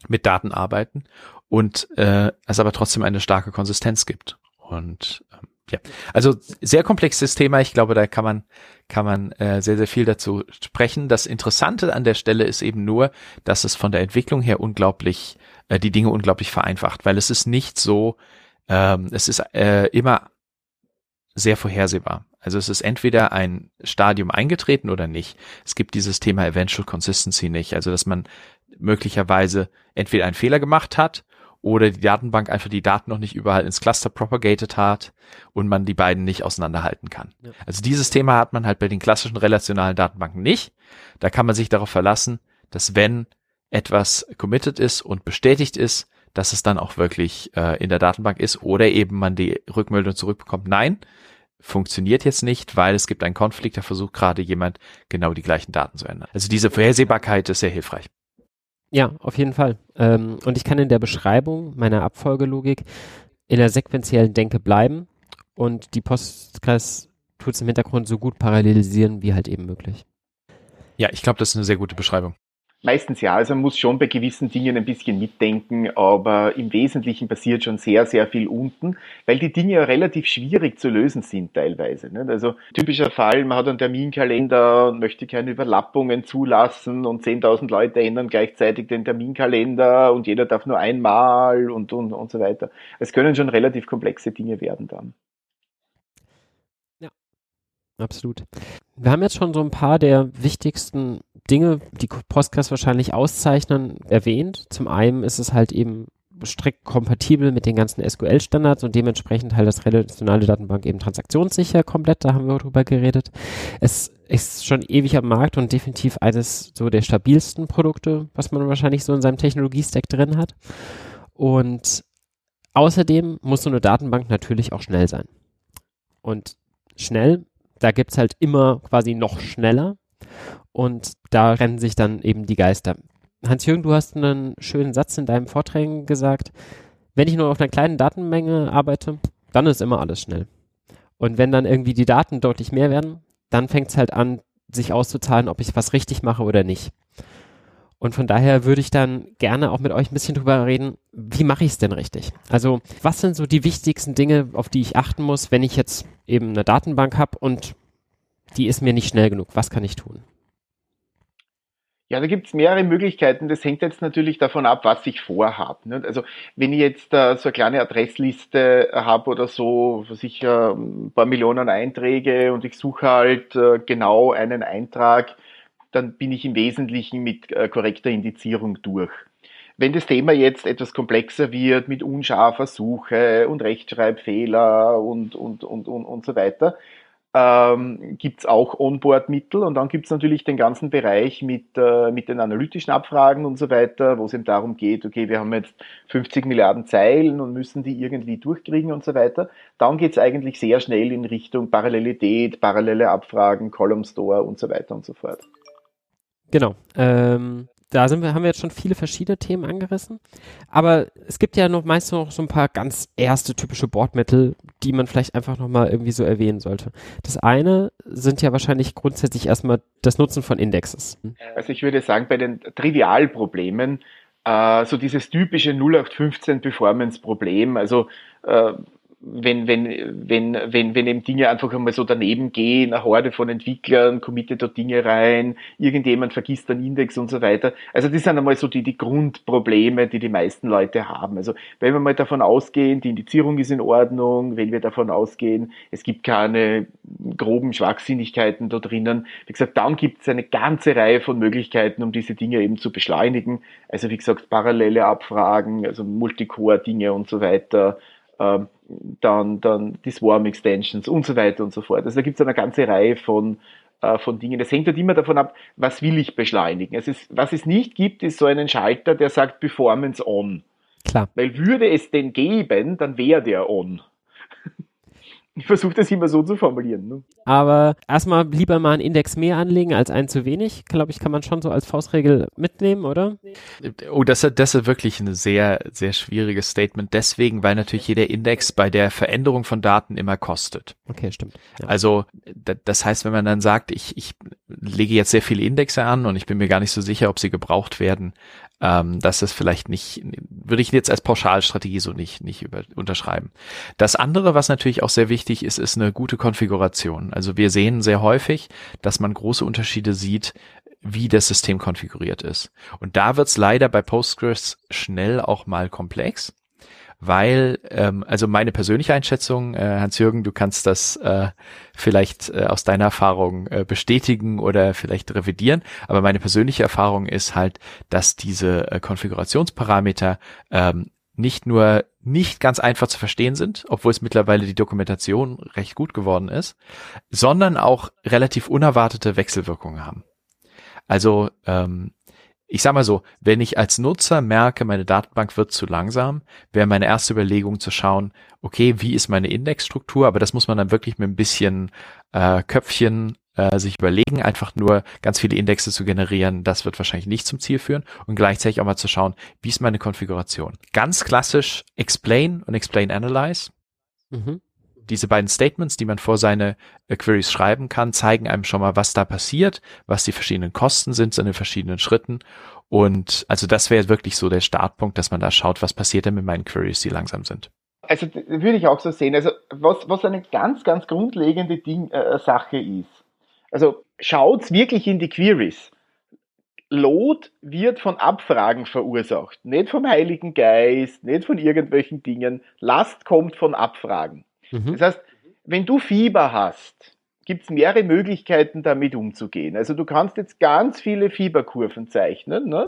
mit Daten arbeiten und äh, es aber trotzdem eine starke Konsistenz gibt. Und ähm, ja, also sehr komplexes Thema. Ich glaube, da kann man kann man äh, sehr sehr viel dazu sprechen. Das Interessante an der Stelle ist eben nur, dass es von der Entwicklung her unglaublich äh, die Dinge unglaublich vereinfacht, weil es ist nicht so, ähm, es ist äh, immer sehr vorhersehbar. Also es ist entweder ein Stadium eingetreten oder nicht. Es gibt dieses Thema Eventual Consistency nicht. Also dass man möglicherweise entweder einen Fehler gemacht hat oder die Datenbank einfach die Daten noch nicht überall ins Cluster propagated hat und man die beiden nicht auseinanderhalten kann. Ja. Also dieses Thema hat man halt bei den klassischen relationalen Datenbanken nicht. Da kann man sich darauf verlassen, dass wenn etwas committed ist und bestätigt ist, dass es dann auch wirklich äh, in der Datenbank ist oder eben man die Rückmeldung zurückbekommt, nein, funktioniert jetzt nicht, weil es gibt einen Konflikt, da versucht gerade jemand genau die gleichen Daten zu ändern. Also diese Vorhersehbarkeit ist sehr hilfreich. Ja, auf jeden Fall. Ähm, und ich kann in der Beschreibung meiner Abfolgelogik in der sequenziellen Denke bleiben und die Postgres tut es im Hintergrund so gut parallelisieren wie halt eben möglich. Ja, ich glaube, das ist eine sehr gute Beschreibung. Meistens ja, also man muss schon bei gewissen Dingen ein bisschen mitdenken, aber im Wesentlichen passiert schon sehr, sehr viel unten, weil die Dinge ja relativ schwierig zu lösen sind teilweise. Also typischer Fall, man hat einen Terminkalender und möchte keine Überlappungen zulassen und 10.000 Leute ändern gleichzeitig den Terminkalender und jeder darf nur einmal und, und, und so weiter. Es können schon relativ komplexe Dinge werden dann. Absolut. Wir haben jetzt schon so ein paar der wichtigsten Dinge, die Postgres wahrscheinlich auszeichnen, erwähnt. Zum einen ist es halt eben strikt kompatibel mit den ganzen SQL-Standards und dementsprechend halt das relationale Datenbank eben transaktionssicher komplett, da haben wir drüber geredet. Es ist schon ewig am Markt und definitiv eines so der stabilsten Produkte, was man wahrscheinlich so in seinem Technologie-Stack drin hat. Und außerdem muss so eine Datenbank natürlich auch schnell sein. Und schnell, da gibt's halt immer quasi noch schneller. Und da rennen sich dann eben die Geister. Hans-Jürgen, du hast einen schönen Satz in deinem Vorträgen gesagt. Wenn ich nur auf einer kleinen Datenmenge arbeite, dann ist immer alles schnell. Und wenn dann irgendwie die Daten deutlich mehr werden, dann fängt es halt an, sich auszuzahlen, ob ich was richtig mache oder nicht. Und von daher würde ich dann gerne auch mit euch ein bisschen drüber reden, wie mache ich es denn richtig? Also was sind so die wichtigsten Dinge, auf die ich achten muss, wenn ich jetzt eben eine Datenbank habe und die ist mir nicht schnell genug? Was kann ich tun? Ja, da gibt es mehrere Möglichkeiten. Das hängt jetzt natürlich davon ab, was ich vorhabe. Also wenn ich jetzt äh, so eine kleine Adressliste habe oder so, was ich äh, ein paar Millionen Einträge und ich suche halt äh, genau einen Eintrag, dann bin ich im Wesentlichen mit äh, korrekter Indizierung durch. Wenn das Thema jetzt etwas komplexer wird mit unscharfer Suche und Rechtschreibfehler und, und, und, und, und so weiter, ähm, gibt auch Onboard-Mittel und dann gibt es natürlich den ganzen Bereich mit, äh, mit den analytischen Abfragen und so weiter, wo es eben darum geht, okay, wir haben jetzt 50 Milliarden Zeilen und müssen die irgendwie durchkriegen und so weiter. Dann geht es eigentlich sehr schnell in Richtung Parallelität, parallele Abfragen, Column Store und so weiter und so fort. Genau. Ähm, da sind wir, haben wir jetzt schon viele verschiedene Themen angerissen. Aber es gibt ja noch meist noch so ein paar ganz erste typische Bordmittel, die man vielleicht einfach nochmal irgendwie so erwähnen sollte. Das eine sind ja wahrscheinlich grundsätzlich erstmal das Nutzen von Indexes. Also ich würde sagen, bei den Trivialproblemen, äh, so dieses typische 0815 Performance-Problem, also äh, wenn, wenn, wenn, wenn, wenn eben Dinge einfach einmal so daneben gehen, eine Horde von Entwicklern committet dort Dinge rein, irgendjemand vergisst einen Index und so weiter. Also das sind einmal so die, die Grundprobleme, die die meisten Leute haben. Also wenn wir mal davon ausgehen, die Indizierung ist in Ordnung, wenn wir davon ausgehen, es gibt keine groben Schwachsinnigkeiten da drinnen, wie gesagt, dann gibt es eine ganze Reihe von Möglichkeiten, um diese Dinge eben zu beschleunigen. Also wie gesagt, parallele Abfragen, also Multicore-Dinge und so weiter, dann, dann die Swarm Extensions und so weiter und so fort. Also da gibt es eine ganze Reihe von, äh, von Dingen. Das hängt halt immer davon ab, was will ich beschleunigen. Es ist, was es nicht gibt, ist so einen Schalter, der sagt Performance on. Klar. Weil würde es den geben, dann wäre der on. Ich versuche das immer so zu formulieren. Ne? Aber erstmal lieber mal einen Index mehr anlegen als einen zu wenig, glaube ich, kann man schon so als Faustregel mitnehmen, oder? Oh, das, das ist wirklich ein sehr, sehr schwieriges Statement. Deswegen, weil natürlich jeder Index bei der Veränderung von Daten immer kostet. Okay, stimmt. Ja. Also, das heißt, wenn man dann sagt, ich, ich lege jetzt sehr viele Indexe an und ich bin mir gar nicht so sicher, ob sie gebraucht werden, ähm, das vielleicht nicht, würde ich jetzt als Pauschalstrategie so nicht, nicht über, unterschreiben. Das andere, was natürlich auch sehr wichtig ist, ist eine gute Konfiguration. Also wir sehen sehr häufig, dass man große Unterschiede sieht, wie das System konfiguriert ist. Und da wird es leider bei Postgres schnell auch mal komplex weil, ähm, also meine persönliche Einschätzung, äh, Hans-Jürgen, du kannst das äh, vielleicht äh, aus deiner Erfahrung äh, bestätigen oder vielleicht revidieren, aber meine persönliche Erfahrung ist halt, dass diese äh, Konfigurationsparameter ähm, nicht nur nicht ganz einfach zu verstehen sind, obwohl es mittlerweile die Dokumentation recht gut geworden ist, sondern auch relativ unerwartete Wechselwirkungen haben. Also ähm, ich sag mal so, wenn ich als Nutzer merke, meine Datenbank wird zu langsam, wäre meine erste Überlegung zu schauen, okay, wie ist meine Indexstruktur? Aber das muss man dann wirklich mit ein bisschen äh, Köpfchen äh, sich überlegen, einfach nur ganz viele Indexe zu generieren, das wird wahrscheinlich nicht zum Ziel führen und gleichzeitig auch mal zu schauen, wie ist meine Konfiguration. Ganz klassisch Explain und Explain Analyze. Mhm diese beiden Statements, die man vor seine äh, Queries schreiben kann, zeigen einem schon mal, was da passiert, was die verschiedenen Kosten sind in den verschiedenen Schritten. Und also das wäre wirklich so der Startpunkt, dass man da schaut, was passiert denn mit meinen Queries, die langsam sind. Also würde ich auch so sehen. Also was, was eine ganz, ganz grundlegende Ding, äh, Sache ist. Also schaut's wirklich in die Queries. Load wird von Abfragen verursacht, nicht vom Heiligen Geist, nicht von irgendwelchen Dingen. Last kommt von Abfragen. Mhm. Das heißt, wenn du Fieber hast, gibt es mehrere Möglichkeiten, damit umzugehen. Also du kannst jetzt ganz viele Fieberkurven zeichnen. Ne?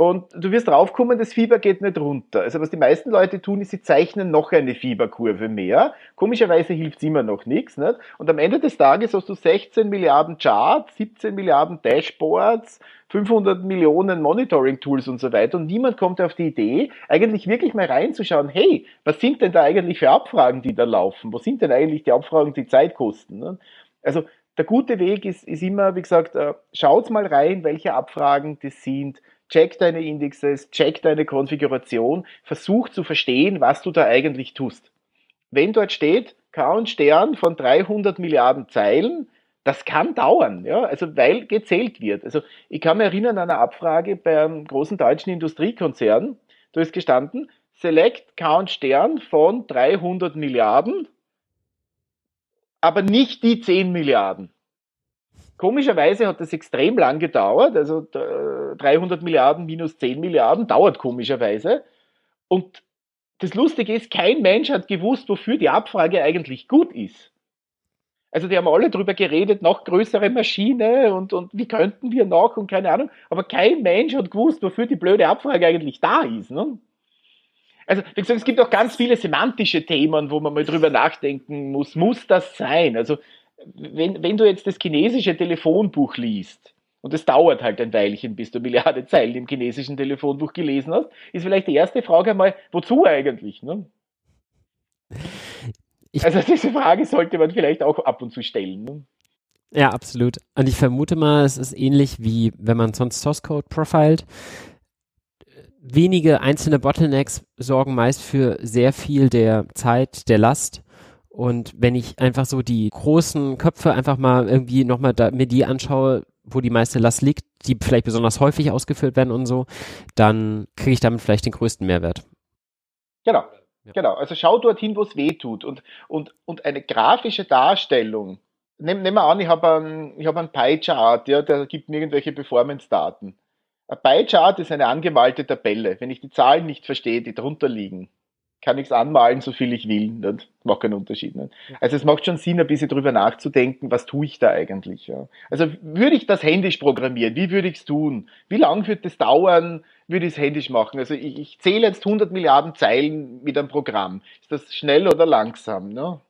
Und du wirst draufkommen, das Fieber geht nicht runter. Also was die meisten Leute tun, ist, sie zeichnen noch eine Fieberkurve mehr. Komischerweise hilft es immer noch nichts. Nicht? Und am Ende des Tages hast du 16 Milliarden Charts, 17 Milliarden Dashboards, 500 Millionen Monitoring-Tools und so weiter. Und niemand kommt auf die Idee, eigentlich wirklich mal reinzuschauen, hey, was sind denn da eigentlich für Abfragen, die da laufen? Was sind denn eigentlich die Abfragen, die Zeit kosten? Ne? Also der gute Weg ist, ist immer, wie gesagt, äh, schaut mal rein, welche Abfragen das sind check deine Indexes, check deine Konfiguration, versuch zu verstehen, was du da eigentlich tust. Wenn dort steht, Count Stern von 300 Milliarden Zeilen, das kann dauern, ja, also weil gezählt wird. Also ich kann mich erinnern an eine Abfrage beim großen deutschen Industriekonzern, da ist gestanden, Select Count Stern von 300 Milliarden, aber nicht die 10 Milliarden. Komischerweise hat das extrem lang gedauert, also 300 Milliarden minus 10 Milliarden dauert komischerweise. Und das Lustige ist, kein Mensch hat gewusst, wofür die Abfrage eigentlich gut ist. Also die haben alle drüber geredet, noch größere Maschine und, und wie könnten wir noch und keine Ahnung. Aber kein Mensch hat gewusst, wofür die blöde Abfrage eigentlich da ist. Ne? Also, wie gesagt, es gibt auch ganz viele semantische Themen, wo man mal drüber nachdenken muss. Muss das sein? Also, wenn, wenn du jetzt das chinesische Telefonbuch liest, und es dauert halt ein Weilchen, bis du Milliarde Zeilen im chinesischen Telefonbuch gelesen hast, ist vielleicht die erste Frage einmal, wozu eigentlich? Ne? also diese Frage sollte man vielleicht auch ab und zu stellen. Ne? Ja, absolut. Und ich vermute mal, es ist ähnlich wie wenn man sonst Source Code profilt. Wenige einzelne Bottlenecks sorgen meist für sehr viel der Zeit, der Last und wenn ich einfach so die großen Köpfe einfach mal irgendwie nochmal mir die anschaue, wo die meiste Last liegt, die vielleicht besonders häufig ausgeführt werden und so, dann kriege ich damit vielleicht den größten Mehrwert. Genau. Ja. Genau, also schau dorthin, wo es weh tut. Und, und, und eine grafische Darstellung, nehmen nehm wir an, ich habe einen, hab einen Pie-Chart, ja, der gibt mir irgendwelche Performance-Daten. Ein Pie-Chart ist eine angemalte Tabelle. Wenn ich die Zahlen nicht verstehe, die drunter liegen, kann ich es anmalen, so viel ich will. Das macht keinen Unterschied. Nicht? Also es macht schon Sinn, ein bisschen drüber nachzudenken, was tue ich da eigentlich. Ja? Also würde ich das händisch programmieren? Wie würde ich es tun? Wie lange wird das dauern? Würde ich es händisch machen? Also ich, ich, zähle jetzt 100 Milliarden Zeilen mit einem Programm. Ist das schnell oder langsam? Ne?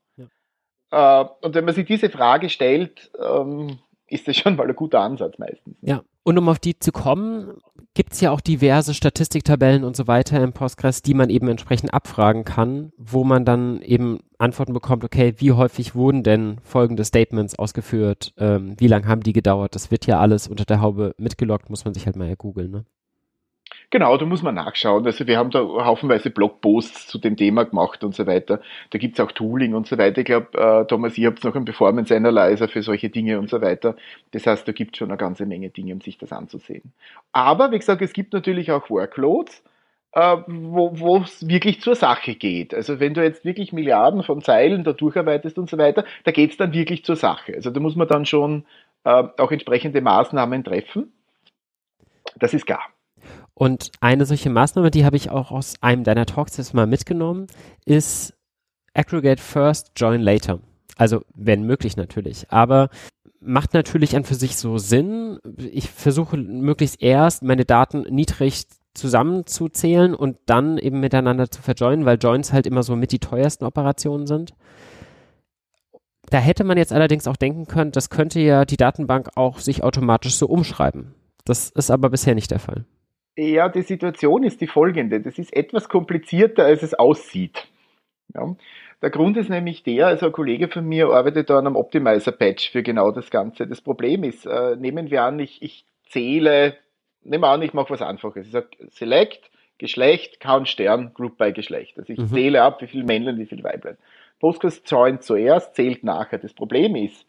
Ja. Äh, und wenn man sich diese Frage stellt, ähm, ist das schon mal ein guter Ansatz meistens. Ne? Ja, und um auf die zu kommen, gibt es ja auch diverse Statistiktabellen und so weiter im Postgres, die man eben entsprechend abfragen kann, wo man dann eben Antworten bekommt, okay, wie häufig wurden denn folgende Statements ausgeführt, ähm, wie lange haben die gedauert, das wird ja alles unter der Haube mitgeloggt, muss man sich halt mal ja googeln, ne? Genau, da muss man nachschauen. Also wir haben da haufenweise Blogposts zu dem Thema gemacht und so weiter. Da gibt's auch Tooling und so weiter. Ich glaube, äh, Thomas, ihr habt noch einen Performance Analyzer für solche Dinge und so weiter. Das heißt, da gibt's schon eine ganze Menge Dinge, um sich das anzusehen. Aber wie gesagt, es gibt natürlich auch Workloads, äh, wo es wirklich zur Sache geht. Also wenn du jetzt wirklich Milliarden von Zeilen da durcharbeitest und so weiter, da geht's dann wirklich zur Sache. Also da muss man dann schon äh, auch entsprechende Maßnahmen treffen. Das ist klar. Und eine solche Maßnahme, die habe ich auch aus einem deiner Talks jetzt mal mitgenommen, ist Aggregate First, Join Later. Also wenn möglich natürlich. Aber macht natürlich an für sich so Sinn. Ich versuche möglichst erst meine Daten niedrig zusammenzuzählen und dann eben miteinander zu verjoinen, weil Joins halt immer so mit die teuersten Operationen sind. Da hätte man jetzt allerdings auch denken können, das könnte ja die Datenbank auch sich automatisch so umschreiben. Das ist aber bisher nicht der Fall. Ja, die Situation ist die folgende. Das ist etwas komplizierter, als es aussieht. Ja. Der Grund ist nämlich der, also ein Kollege von mir arbeitet da an einem Optimizer-Patch für genau das Ganze. Das Problem ist, äh, nehmen wir an, ich, ich zähle, nehmen wir an, ich mache was Einfaches. Ich sage Select, Geschlecht, Count Stern, Group by Geschlecht. Also ich mhm. zähle ab, wie viele Männlein, wie viele Weiblein. Postgres joint zuerst, zählt nachher. Das Problem ist,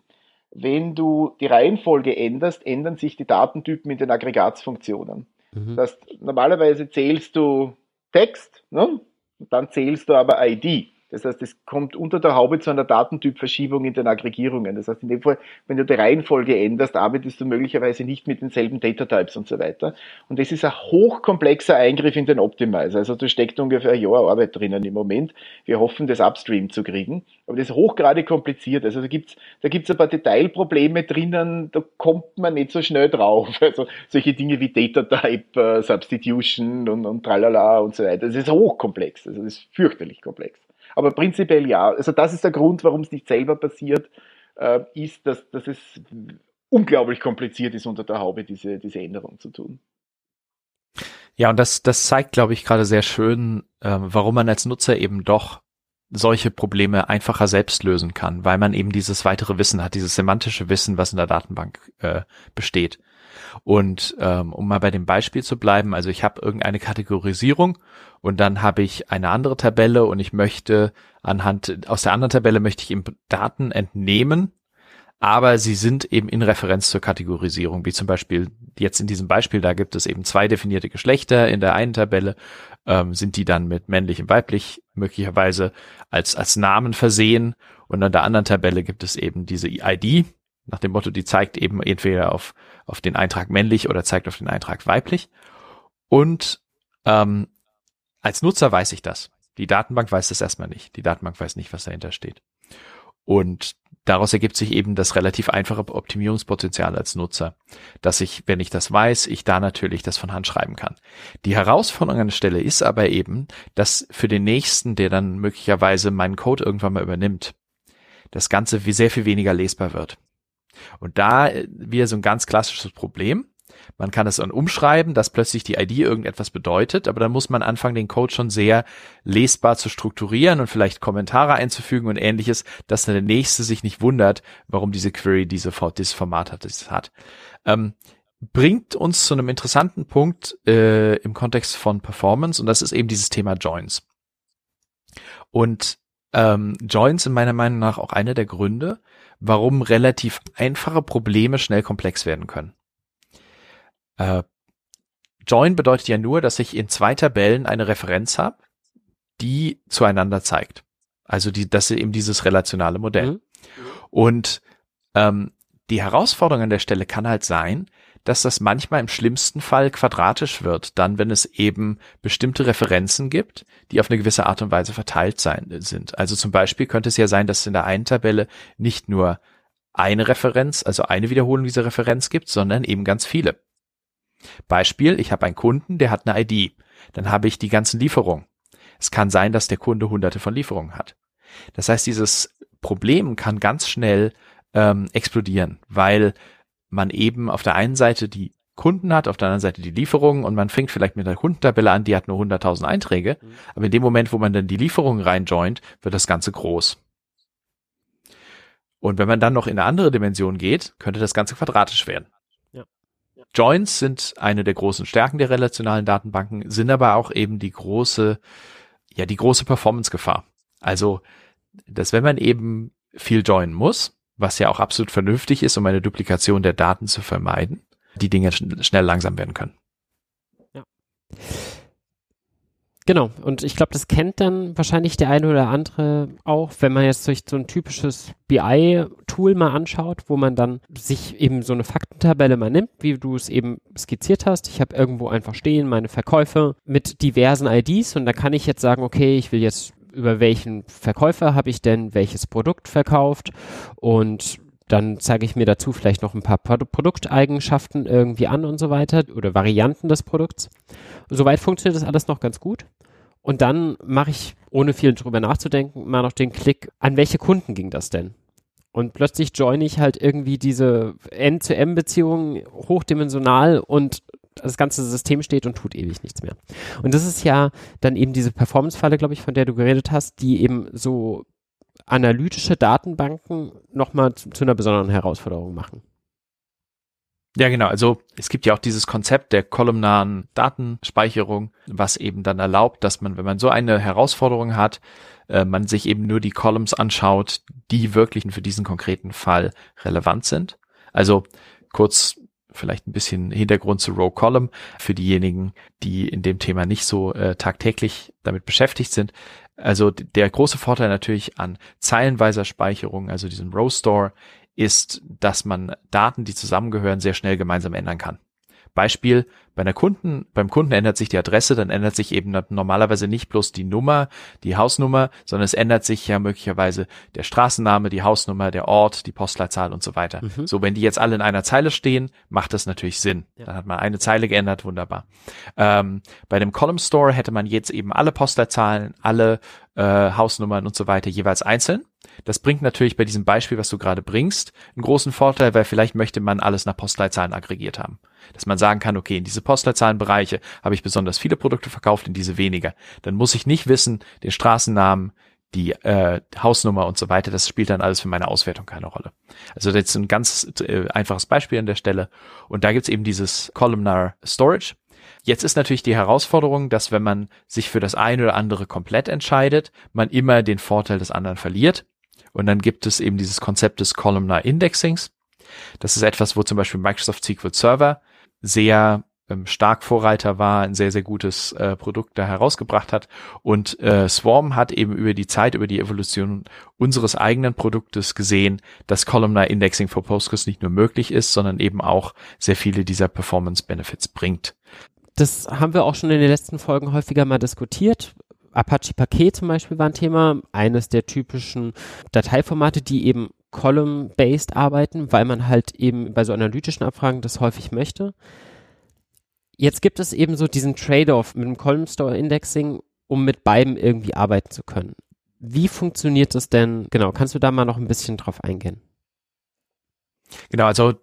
wenn du die Reihenfolge änderst, ändern sich die Datentypen in den Aggregatsfunktionen. Mhm. Das heißt, normalerweise zählst du Text, ne? und dann zählst du aber ID. Das heißt, es kommt unter der Haube zu einer Datentypverschiebung in den Aggregierungen. Das heißt, in dem Fall, wenn du die Reihenfolge änderst, arbeitest du möglicherweise nicht mit denselben Datatypes und so weiter. Und das ist ein hochkomplexer Eingriff in den Optimizer. Also da steckt ungefähr ein Jahr Arbeit drinnen im Moment. Wir hoffen, das Upstream zu kriegen. Aber das ist hochgradig kompliziert. Also da gibt's da gibt's ein paar Detailprobleme drinnen, da kommt man nicht so schnell drauf. [LAUGHS] Also solche Dinge wie Datatype, uh, Substitution und, und tralala und so weiter. Das ist hochkomplex. Also das ist fürchterlich komplex. Aber prinzipiell ja. Also das ist der Grund, warum es nicht selber passiert, äh, ist, dass, dass es unglaublich kompliziert ist, unter der Haube diese, diese Änderung zu tun. Ja, und das, das zeigt, glaube ich, gerade sehr schön, äh, warum man als Nutzer eben doch solche Probleme einfacher selbst lösen kann, weil man eben dieses weitere Wissen hat, dieses semantische Wissen, was in der Datenbank äh, besteht. Und ähm, um mal bei dem Beispiel zu bleiben, also ich habe irgendeine Kategorisierung und dann habe ich eine andere Tabelle und ich möchte anhand aus der anderen Tabelle möchte ich eben Daten entnehmen, aber sie sind eben in Referenz zur Kategorisierung, wie zum Beispiel jetzt in diesem Beispiel, da gibt es eben zwei definierte Geschlechter in der einen Tabelle, ähm, sind die dann mit männlich und weiblich möglicherweise als, als Namen versehen und an der anderen Tabelle gibt es eben diese ID, nach dem Motto, die zeigt eben entweder auf, auf den Eintrag männlich oder zeigt auf den Eintrag weiblich. Und ähm, als Nutzer weiß ich das. Die Datenbank weiß das erstmal nicht. Die Datenbank weiß nicht, was dahinter steht. Und daraus ergibt sich eben das relativ einfache Optimierungspotenzial als Nutzer, dass ich, wenn ich das weiß, ich da natürlich das von Hand schreiben kann. Die Herausforderung an der Stelle ist aber eben, dass für den nächsten, der dann möglicherweise meinen Code irgendwann mal übernimmt, das Ganze wie sehr viel weniger lesbar wird. Und da äh, wieder so ein ganz klassisches Problem. Man kann es dann umschreiben, dass plötzlich die ID irgendetwas bedeutet, aber dann muss man anfangen, den Code schon sehr lesbar zu strukturieren und vielleicht Kommentare einzufügen und ähnliches, dass dann der Nächste sich nicht wundert, warum diese Query diese, dieses Format hat. Das hat. Ähm, bringt uns zu einem interessanten Punkt äh, im Kontext von Performance und das ist eben dieses Thema Joins. Und ähm, Joins sind meiner Meinung nach auch einer der Gründe, warum relativ einfache Probleme schnell komplex werden können. Äh, Join bedeutet ja nur, dass ich in zwei Tabellen eine Referenz habe, die zueinander zeigt. Also die, das ist eben dieses relationale Modell. Mhm. Und ähm, die Herausforderung an der Stelle kann halt sein, dass das manchmal im schlimmsten Fall quadratisch wird, dann wenn es eben bestimmte Referenzen gibt, die auf eine gewisse Art und Weise verteilt sein sind. Also zum Beispiel könnte es ja sein, dass es in der einen Tabelle nicht nur eine Referenz, also eine Wiederholung dieser Referenz gibt, sondern eben ganz viele. Beispiel, ich habe einen Kunden, der hat eine ID. Dann habe ich die ganzen Lieferungen. Es kann sein, dass der Kunde hunderte von Lieferungen hat. Das heißt, dieses Problem kann ganz schnell ähm, explodieren, weil man eben auf der einen Seite die Kunden hat, auf der anderen Seite die Lieferungen und man fängt vielleicht mit einer Kundentabelle an, die hat nur 100.000 Einträge, mhm. aber in dem Moment, wo man dann die Lieferungen reinjoint, wird das Ganze groß. Und wenn man dann noch in eine andere Dimension geht, könnte das Ganze quadratisch werden. Ja. Joins sind eine der großen Stärken der relationalen Datenbanken, sind aber auch eben die große, ja, die große Performance-Gefahr. Also, dass wenn man eben viel joinen muss, was ja auch absolut vernünftig ist, um eine Duplikation der Daten zu vermeiden, die Dinge schn schnell langsam werden können. Ja. Genau, und ich glaube, das kennt dann wahrscheinlich der eine oder andere auch, wenn man jetzt durch so ein typisches BI-Tool mal anschaut, wo man dann sich eben so eine Faktentabelle mal nimmt, wie du es eben skizziert hast. Ich habe irgendwo einfach stehen meine Verkäufe mit diversen IDs und da kann ich jetzt sagen, okay, ich will jetzt über welchen Verkäufer habe ich denn welches Produkt verkauft und dann zeige ich mir dazu vielleicht noch ein paar Produkteigenschaften irgendwie an und so weiter oder Varianten des Produkts. Soweit funktioniert das alles noch ganz gut. Und dann mache ich, ohne viel drüber nachzudenken, mal noch den Klick, an welche Kunden ging das denn? Und plötzlich joine ich halt irgendwie diese N-zu-M-Beziehung hochdimensional und das ganze System steht und tut ewig nichts mehr. Und das ist ja dann eben diese Performance-Falle, glaube ich, von der du geredet hast, die eben so analytische Datenbanken nochmal zu, zu einer besonderen Herausforderung machen. Ja, genau. Also es gibt ja auch dieses Konzept der kolumnaren Datenspeicherung, was eben dann erlaubt, dass man, wenn man so eine Herausforderung hat, äh, man sich eben nur die Columns anschaut, die wirklich für diesen konkreten Fall relevant sind. Also kurz vielleicht ein bisschen Hintergrund zu Row Column für diejenigen, die in dem Thema nicht so äh, tagtäglich damit beschäftigt sind. Also der große Vorteil natürlich an zeilenweiser Speicherung, also diesem Row Store, ist, dass man Daten, die zusammengehören, sehr schnell gemeinsam ändern kann. Beispiel, bei einer Kunden, beim Kunden ändert sich die Adresse, dann ändert sich eben normalerweise nicht bloß die Nummer, die Hausnummer, sondern es ändert sich ja möglicherweise der Straßenname, die Hausnummer, der Ort, die Postleitzahl und so weiter. Mhm. So, wenn die jetzt alle in einer Zeile stehen, macht das natürlich Sinn. Ja. Dann hat man eine Zeile geändert, wunderbar. Ähm, bei dem Column Store hätte man jetzt eben alle Postleitzahlen, alle äh, Hausnummern und so weiter jeweils einzeln. Das bringt natürlich bei diesem Beispiel, was du gerade bringst, einen großen Vorteil, weil vielleicht möchte man alles nach Postleitzahlen aggregiert haben. Dass man sagen kann, okay, in diese Postleitzahlenbereiche habe ich besonders viele Produkte verkauft, in diese weniger. Dann muss ich nicht wissen, den Straßennamen, die äh, Hausnummer und so weiter, das spielt dann alles für meine Auswertung keine Rolle. Also das ist ein ganz äh, einfaches Beispiel an der Stelle. Und da gibt's eben dieses Columnar Storage. Jetzt ist natürlich die Herausforderung, dass wenn man sich für das eine oder andere komplett entscheidet, man immer den Vorteil des anderen verliert. Und dann gibt es eben dieses Konzept des Columnar Indexings. Das ist etwas, wo zum Beispiel Microsoft SQL Server sehr ähm, stark Vorreiter war, ein sehr, sehr gutes äh, Produkt da herausgebracht hat. Und äh, Swarm hat eben über die Zeit, über die Evolution unseres eigenen Produktes gesehen, dass Columnar Indexing for Postgres nicht nur möglich ist, sondern eben auch sehr viele dieser Performance Benefits bringt. Das haben wir auch schon in den letzten Folgen häufiger mal diskutiert. Apache Paket zum Beispiel war ein Thema, eines der typischen Dateiformate, die eben column-based arbeiten, weil man halt eben bei so analytischen Abfragen das häufig möchte. Jetzt gibt es eben so diesen Trade-off mit dem Column Store Indexing, um mit beiden irgendwie arbeiten zu können. Wie funktioniert das denn? Genau, kannst du da mal noch ein bisschen drauf eingehen? Genau, also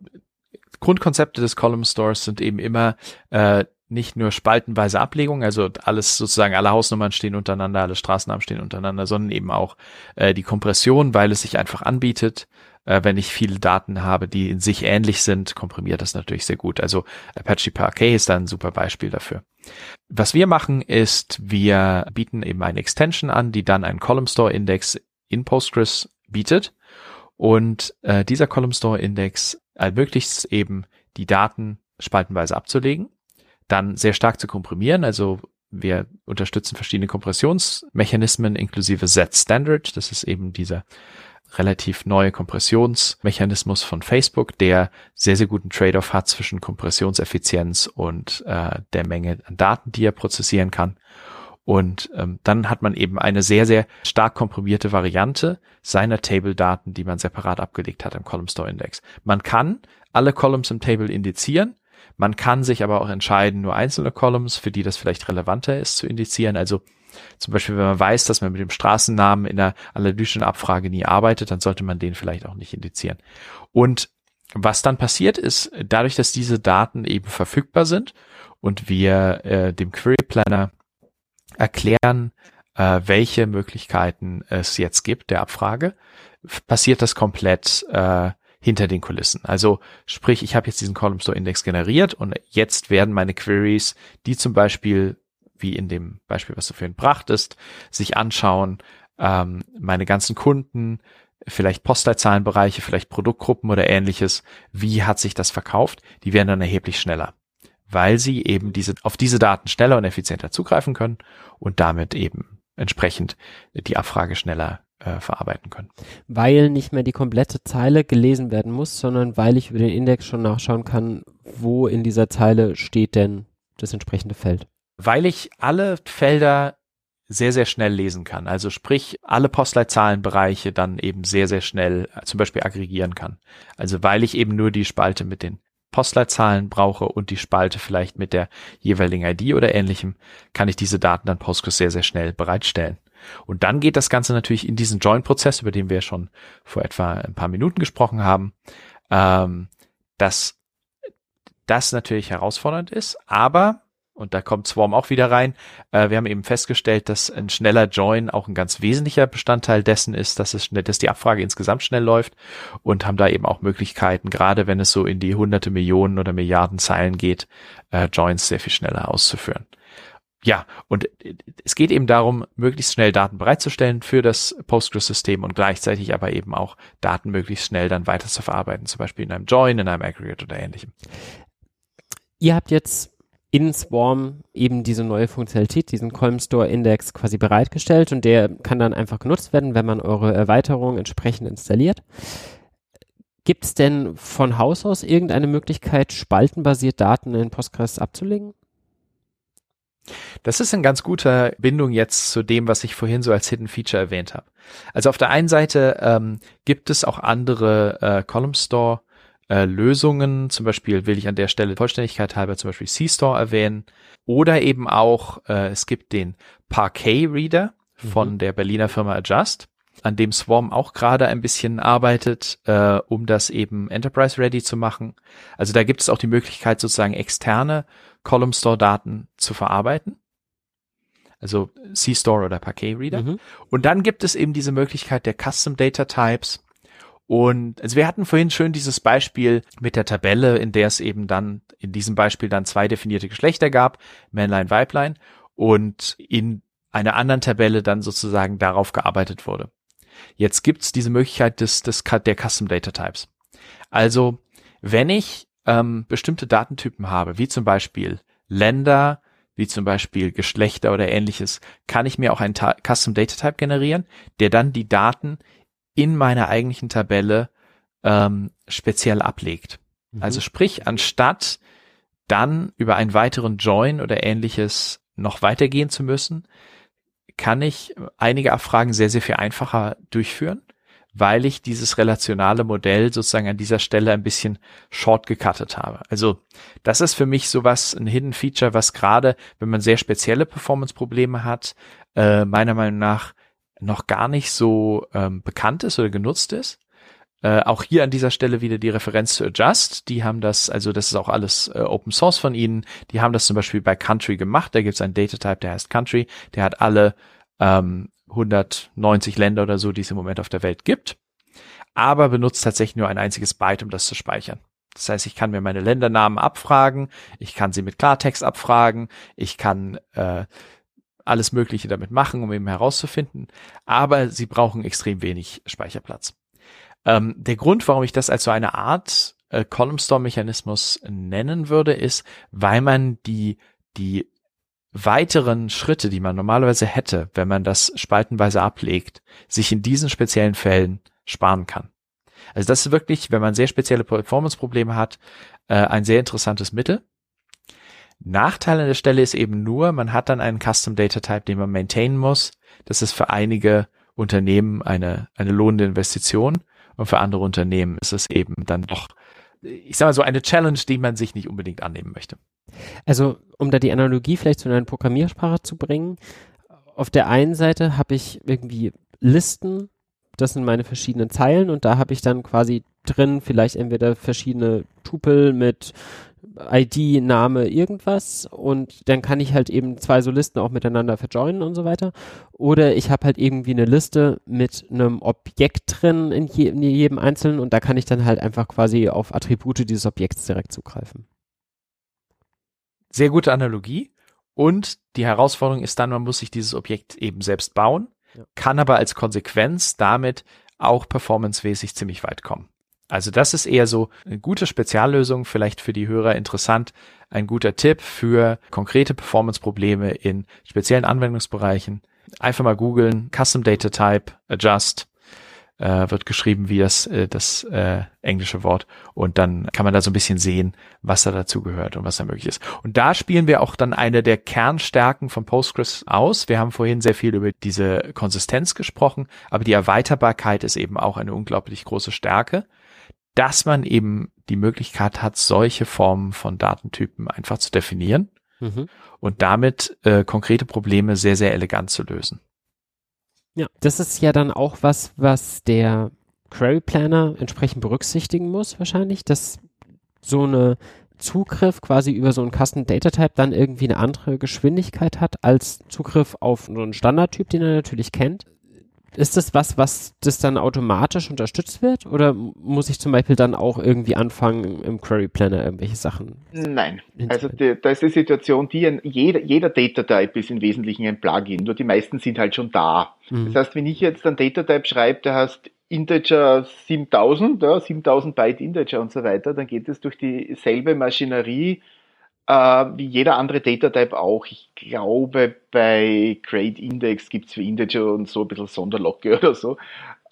Grundkonzepte des Column Stores sind eben immer äh, nicht nur spaltenweise Ablegung, also alles sozusagen, alle Hausnummern stehen untereinander, alle Straßennamen stehen untereinander, sondern eben auch äh, die Kompression, weil es sich einfach anbietet. Äh, wenn ich viele Daten habe, die in sich ähnlich sind, komprimiert das natürlich sehr gut. Also Apache Parquet ist da ein super Beispiel dafür. Was wir machen ist, wir bieten eben eine Extension an, die dann einen Column Store Index in Postgres bietet. Und äh, dieser Column Store Index ermöglicht es eben, die Daten spaltenweise abzulegen dann sehr stark zu komprimieren. Also wir unterstützen verschiedene Kompressionsmechanismen inklusive Z-Standard. Das ist eben dieser relativ neue Kompressionsmechanismus von Facebook, der sehr, sehr guten Trade-off hat zwischen Kompressionseffizienz und äh, der Menge an Daten, die er prozessieren kann. Und ähm, dann hat man eben eine sehr, sehr stark komprimierte Variante seiner Table-Daten, die man separat abgelegt hat im Column Store Index. Man kann alle Columns im Table indizieren. Man kann sich aber auch entscheiden, nur einzelne Columns, für die das vielleicht relevanter ist, zu indizieren. Also zum Beispiel, wenn man weiß, dass man mit dem Straßennamen in der analytischen Abfrage nie arbeitet, dann sollte man den vielleicht auch nicht indizieren. Und was dann passiert ist, dadurch, dass diese Daten eben verfügbar sind und wir äh, dem Query Planner erklären, äh, welche Möglichkeiten es jetzt gibt der Abfrage, passiert das komplett äh, hinter den Kulissen. Also sprich, ich habe jetzt diesen Column Store Index generiert und jetzt werden meine Queries, die zum Beispiel wie in dem Beispiel, was du vorhin brachtest, sich anschauen, ähm, meine ganzen Kunden, vielleicht Postleitzahlenbereiche, vielleicht Produktgruppen oder ähnliches, wie hat sich das verkauft, die werden dann erheblich schneller, weil sie eben diese, auf diese Daten schneller und effizienter zugreifen können und damit eben entsprechend die Abfrage schneller äh, verarbeiten können. Weil nicht mehr die komplette Zeile gelesen werden muss, sondern weil ich über den Index schon nachschauen kann, wo in dieser Zeile steht denn das entsprechende Feld weil ich alle Felder sehr, sehr schnell lesen kann. Also sprich, alle Postleitzahlenbereiche dann eben sehr, sehr schnell äh, zum Beispiel aggregieren kann. Also weil ich eben nur die Spalte mit den Postleitzahlen brauche und die Spalte vielleicht mit der jeweiligen ID oder ähnlichem, kann ich diese Daten dann Postgres sehr, sehr schnell bereitstellen. Und dann geht das Ganze natürlich in diesen Join-Prozess, über den wir schon vor etwa ein paar Minuten gesprochen haben, ähm, dass das natürlich herausfordernd ist, aber und da kommt Swarm auch wieder rein. Äh, wir haben eben festgestellt, dass ein schneller Join auch ein ganz wesentlicher Bestandteil dessen ist, dass es schnell, dass die Abfrage insgesamt schnell läuft und haben da eben auch Möglichkeiten, gerade wenn es so in die hunderte Millionen oder Milliarden Zeilen geht, äh, Joins sehr viel schneller auszuführen. Ja, und es geht eben darum, möglichst schnell Daten bereitzustellen für das Postgres-System und gleichzeitig aber eben auch Daten möglichst schnell dann weiter zu verarbeiten, zum Beispiel in einem Join, in einem Aggregate oder ähnlichem. Ihr habt jetzt in Swarm eben diese neue Funktionalität, diesen Column Store Index quasi bereitgestellt und der kann dann einfach genutzt werden, wenn man eure Erweiterung entsprechend installiert. Gibt es denn von Haus aus irgendeine Möglichkeit, spaltenbasiert Daten in Postgres abzulegen? Das ist eine ganz gute Bindung jetzt zu dem, was ich vorhin so als Hidden Feature erwähnt habe. Also auf der einen Seite ähm, gibt es auch andere äh, Column Store äh, Lösungen. Zum Beispiel will ich an der Stelle Vollständigkeit halber zum Beispiel C-Store erwähnen. Oder eben auch, äh, es gibt den Parquet Reader von mhm. der Berliner Firma Adjust, an dem Swarm auch gerade ein bisschen arbeitet, äh, um das eben Enterprise Ready zu machen. Also da gibt es auch die Möglichkeit, sozusagen externe Column Store Daten zu verarbeiten. Also C-Store oder Parquet Reader. Mhm. Und dann gibt es eben diese Möglichkeit der Custom Data Types, und also wir hatten vorhin schön dieses Beispiel mit der Tabelle, in der es eben dann in diesem Beispiel dann zwei definierte Geschlechter gab, Männlein, Weiblein, und in einer anderen Tabelle dann sozusagen darauf gearbeitet wurde. Jetzt gibt's diese Möglichkeit des, des der Custom Data Types. Also wenn ich ähm, bestimmte Datentypen habe, wie zum Beispiel Länder, wie zum Beispiel Geschlechter oder ähnliches, kann ich mir auch einen Ta Custom Data Type generieren, der dann die Daten in meiner eigentlichen Tabelle ähm, speziell ablegt. Mhm. Also sprich, anstatt dann über einen weiteren Join oder ähnliches noch weitergehen zu müssen, kann ich einige Abfragen sehr, sehr viel einfacher durchführen, weil ich dieses relationale Modell sozusagen an dieser Stelle ein bisschen short gecuttet habe. Also das ist für mich sowas, ein Hidden Feature, was gerade, wenn man sehr spezielle Performance-Probleme hat, äh, meiner Meinung nach noch gar nicht so ähm, bekannt ist oder genutzt ist. Äh, auch hier an dieser Stelle wieder die Referenz zu Adjust. Die haben das, also das ist auch alles äh, Open Source von ihnen. Die haben das zum Beispiel bei Country gemacht. Da gibt es einen Data Type, der heißt Country. Der hat alle ähm, 190 Länder oder so, die es im Moment auf der Welt gibt. Aber benutzt tatsächlich nur ein einziges Byte, um das zu speichern. Das heißt, ich kann mir meine Ländernamen abfragen, ich kann sie mit Klartext abfragen, ich kann äh, alles Mögliche damit machen, um eben herauszufinden, aber sie brauchen extrem wenig Speicherplatz. Ähm, der Grund, warum ich das als so eine Art äh, Column Store Mechanismus nennen würde, ist, weil man die, die weiteren Schritte, die man normalerweise hätte, wenn man das spaltenweise ablegt, sich in diesen speziellen Fällen sparen kann. Also das ist wirklich, wenn man sehr spezielle Performance-Probleme hat, äh, ein sehr interessantes Mittel. Nachteil an der Stelle ist eben nur, man hat dann einen Custom Data Type, den man maintainen muss. Das ist für einige Unternehmen eine, eine lohnende Investition und für andere Unternehmen ist es eben dann doch, ich sag mal so, eine Challenge, die man sich nicht unbedingt annehmen möchte. Also, um da die Analogie vielleicht zu einer Programmiersprache zu bringen, auf der einen Seite habe ich irgendwie Listen, das sind meine verschiedenen Zeilen und da habe ich dann quasi drin vielleicht entweder verschiedene Tupel mit ID, Name, irgendwas und dann kann ich halt eben zwei so Listen auch miteinander verjoinen und so weiter. Oder ich habe halt irgendwie eine Liste mit einem Objekt drin in, je, in jedem einzelnen und da kann ich dann halt einfach quasi auf Attribute dieses Objekts direkt zugreifen. Sehr gute Analogie. Und die Herausforderung ist dann, man muss sich dieses Objekt eben selbst bauen, ja. kann aber als Konsequenz damit auch performancemäßig ziemlich weit kommen. Also das ist eher so eine gute Speziallösung, vielleicht für die Hörer interessant, ein guter Tipp für konkrete Performance-Probleme in speziellen Anwendungsbereichen. Einfach mal googeln, Custom Data Type, Adjust, äh, wird geschrieben wie das, äh, das äh, englische Wort. Und dann kann man da so ein bisschen sehen, was da dazu gehört und was da möglich ist. Und da spielen wir auch dann eine der Kernstärken von Postgres aus. Wir haben vorhin sehr viel über diese Konsistenz gesprochen, aber die Erweiterbarkeit ist eben auch eine unglaublich große Stärke dass man eben die Möglichkeit hat, solche Formen von Datentypen einfach zu definieren mhm. und damit äh, konkrete Probleme sehr, sehr elegant zu lösen. Ja, das ist ja dann auch was, was der Query Planner entsprechend berücksichtigen muss, wahrscheinlich, dass so eine Zugriff quasi über so einen Custom Data Type dann irgendwie eine andere Geschwindigkeit hat als Zugriff auf so einen Standardtyp, den er natürlich kennt. Ist das was, was das dann automatisch unterstützt wird? Oder muss ich zum Beispiel dann auch irgendwie anfangen, im Query Planner irgendwelche Sachen? Nein. Also die, da ist die Situation, die ein, jeder, jeder Data Type ist im Wesentlichen ein Plugin, nur die meisten sind halt schon da. Mhm. Das heißt, wenn ich jetzt ein Data Type schreibe, der heißt Integer 7000, ja, 7000 Byte Integer und so weiter, dann geht es durch dieselbe Maschinerie äh, wie jeder andere Data Type auch. Ich glaube, bei Grade Index gibt's für Integer und so ein bisschen Sonderlocke [LAUGHS] oder so.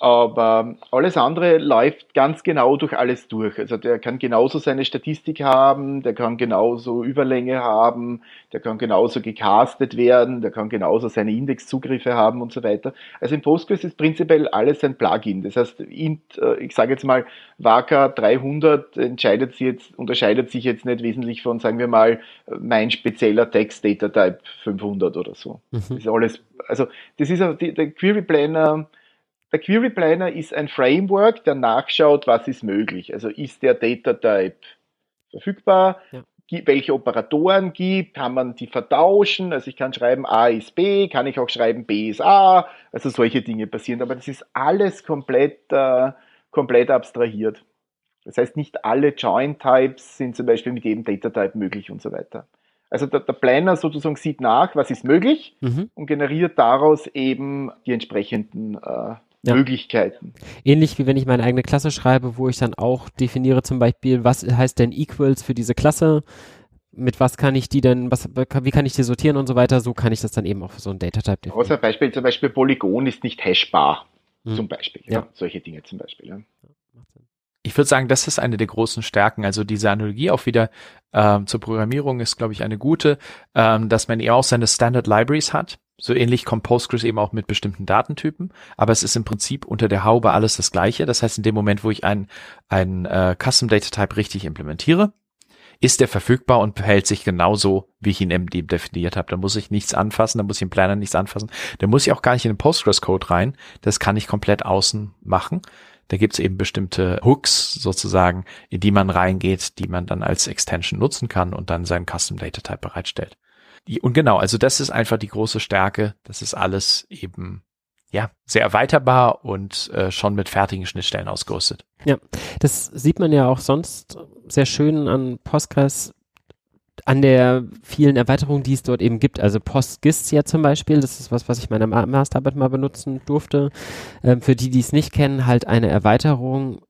Aber alles andere läuft ganz genau durch alles durch. Also der kann genauso seine Statistik haben, der kann genauso Überlänge haben, der kann genauso gecastet werden, der kann genauso seine Indexzugriffe haben und so weiter. Also in Postgres ist prinzipiell alles ein Plugin. Das heißt, äh, ich sage jetzt mal, Waka 300 entscheidet sich jetzt, unterscheidet sich jetzt nicht wesentlich von, sagen wir mal, mein spezieller Text Data Type 500 oder so. Mhm. Das ist alles, also das ist der Query Planner, der Query Planner ist ein Framework, der nachschaut, was ist möglich. Also ist der Data Type verfügbar? Ja. Welche Operatoren gibt, kann man die vertauschen? Also ich kann schreiben A ist B, kann ich auch schreiben B ist A, also solche Dinge passieren. Aber das ist alles komplett, äh, komplett abstrahiert. Das heißt, nicht alle Join Types sind zum Beispiel mit jedem Data Type möglich und so weiter. Also der, der Planner sozusagen sieht nach, was ist möglich mhm. und generiert daraus eben die entsprechenden äh, ja. Möglichkeiten. Ähnlich wie wenn ich meine eigene Klasse schreibe, wo ich dann auch definiere zum Beispiel, was heißt denn Equals für diese Klasse, mit was kann ich die denn, was, wie kann ich die sortieren und so weiter, so kann ich das dann eben auch für so ein Data-Type definieren. Außer Beispiel, zum Beispiel Polygon ist nicht hashbar, hm. zum Beispiel. Ja. ja. solche Dinge zum Beispiel. Ja ich würde sagen, das ist eine der großen Stärken. Also diese Analogie auch wieder ähm, zur Programmierung ist, glaube ich, eine gute, ähm, dass man eher auch seine Standard Libraries hat. So ähnlich kommt Postgres eben auch mit bestimmten Datentypen, aber es ist im Prinzip unter der Haube alles das gleiche. Das heißt, in dem Moment, wo ich einen, äh, Custom Data Type richtig implementiere, ist der verfügbar und verhält sich genauso, wie ich ihn im definiert habe. Da muss ich nichts anfassen, da muss ich im Planner nichts anfassen. Da muss ich auch gar nicht in den Postgres-Code rein. Das kann ich komplett außen machen. Da gibt's eben bestimmte Hooks sozusagen, in die man reingeht, die man dann als Extension nutzen kann und dann seinen Custom Data Type bereitstellt. Und genau, also das ist einfach die große Stärke. Das ist alles eben ja, sehr erweiterbar und äh, schon mit fertigen Schnittstellen ausgerüstet. Ja, das sieht man ja auch sonst sehr schön an Postgres, an der vielen Erweiterung, die es dort eben gibt. Also PostGIS ja zum Beispiel, das ist was, was ich meiner Masterarbeit mal benutzen durfte. Ähm, für die, die es nicht kennen, halt eine Erweiterung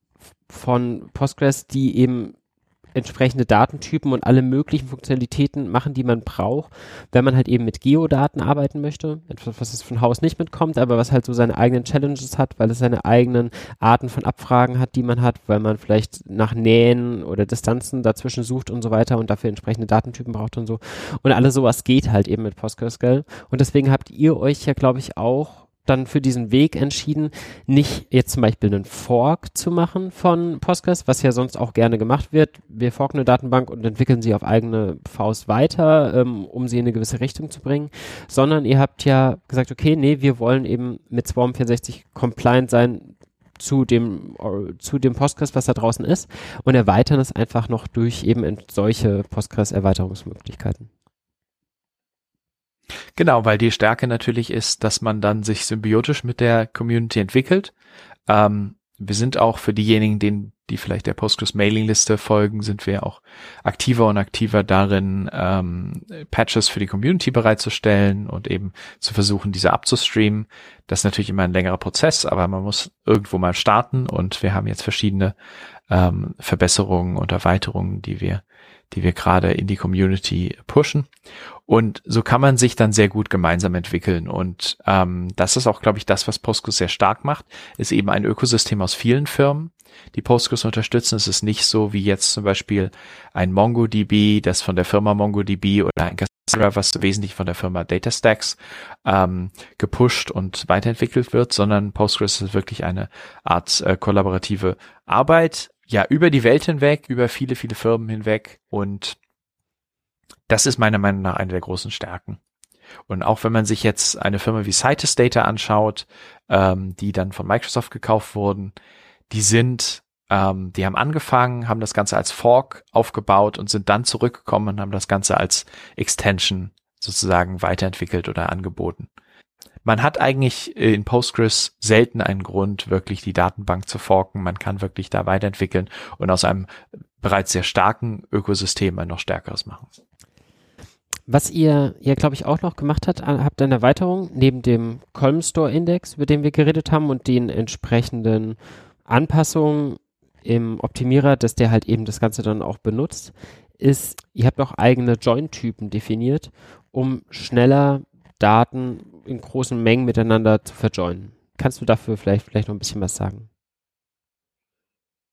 von Postgres, die eben entsprechende Datentypen und alle möglichen Funktionalitäten machen, die man braucht, wenn man halt eben mit Geodaten arbeiten möchte. Etwas, was es von Haus nicht mitkommt, aber was halt so seine eigenen Challenges hat, weil es seine eigenen Arten von Abfragen hat, die man hat, weil man vielleicht nach Nähen oder Distanzen dazwischen sucht und so weiter und dafür entsprechende Datentypen braucht und so. Und alles sowas geht halt eben mit PostgreSQL. Und deswegen habt ihr euch ja, glaube ich, auch dann für diesen Weg entschieden, nicht jetzt zum Beispiel einen Fork zu machen von Postgres, was ja sonst auch gerne gemacht wird. Wir forken eine Datenbank und entwickeln sie auf eigene Faust weiter, ähm, um sie in eine gewisse Richtung zu bringen, sondern ihr habt ja gesagt, okay, nee, wir wollen eben mit Swarm 64 compliant sein zu dem, zu dem Postgres, was da draußen ist und erweitern es einfach noch durch eben solche Postgres-Erweiterungsmöglichkeiten. Genau, weil die Stärke natürlich ist, dass man dann sich symbiotisch mit der Community entwickelt. Ähm, wir sind auch für diejenigen, denen, die vielleicht der Postgres Mailingliste folgen, sind wir auch aktiver und aktiver darin, ähm, Patches für die Community bereitzustellen und eben zu versuchen, diese abzustreamen. Das ist natürlich immer ein längerer Prozess, aber man muss irgendwo mal starten und wir haben jetzt verschiedene ähm, Verbesserungen und Erweiterungen, die wir die wir gerade in die Community pushen. Und so kann man sich dann sehr gut gemeinsam entwickeln. Und ähm, das ist auch, glaube ich, das, was Postgres sehr stark macht, ist eben ein Ökosystem aus vielen Firmen, die Postgres unterstützen. Es ist nicht so wie jetzt zum Beispiel ein MongoDB, das von der Firma MongoDB oder ein Cassandra, was wesentlich von der Firma DataStax ähm, gepusht und weiterentwickelt wird, sondern Postgres ist wirklich eine Art äh, kollaborative Arbeit, ja, über die Welt hinweg, über viele, viele Firmen hinweg und das ist meiner Meinung nach eine der großen Stärken. Und auch wenn man sich jetzt eine Firma wie Citus Data anschaut, ähm, die dann von Microsoft gekauft wurden, die sind, ähm, die haben angefangen, haben das Ganze als Fork aufgebaut und sind dann zurückgekommen und haben das Ganze als Extension sozusagen weiterentwickelt oder angeboten. Man hat eigentlich in Postgres selten einen Grund, wirklich die Datenbank zu forken. Man kann wirklich da weiterentwickeln und aus einem bereits sehr starken Ökosystem ein noch stärkeres machen. Was ihr ja, glaube ich, auch noch gemacht habt, habt eine Erweiterung neben dem Column Store Index, über den wir geredet haben und den entsprechenden Anpassungen im Optimierer, dass der halt eben das Ganze dann auch benutzt, ist, ihr habt auch eigene Join-Typen definiert, um schneller Daten in großen Mengen miteinander zu verjoinen. Kannst du dafür vielleicht, vielleicht noch ein bisschen was sagen?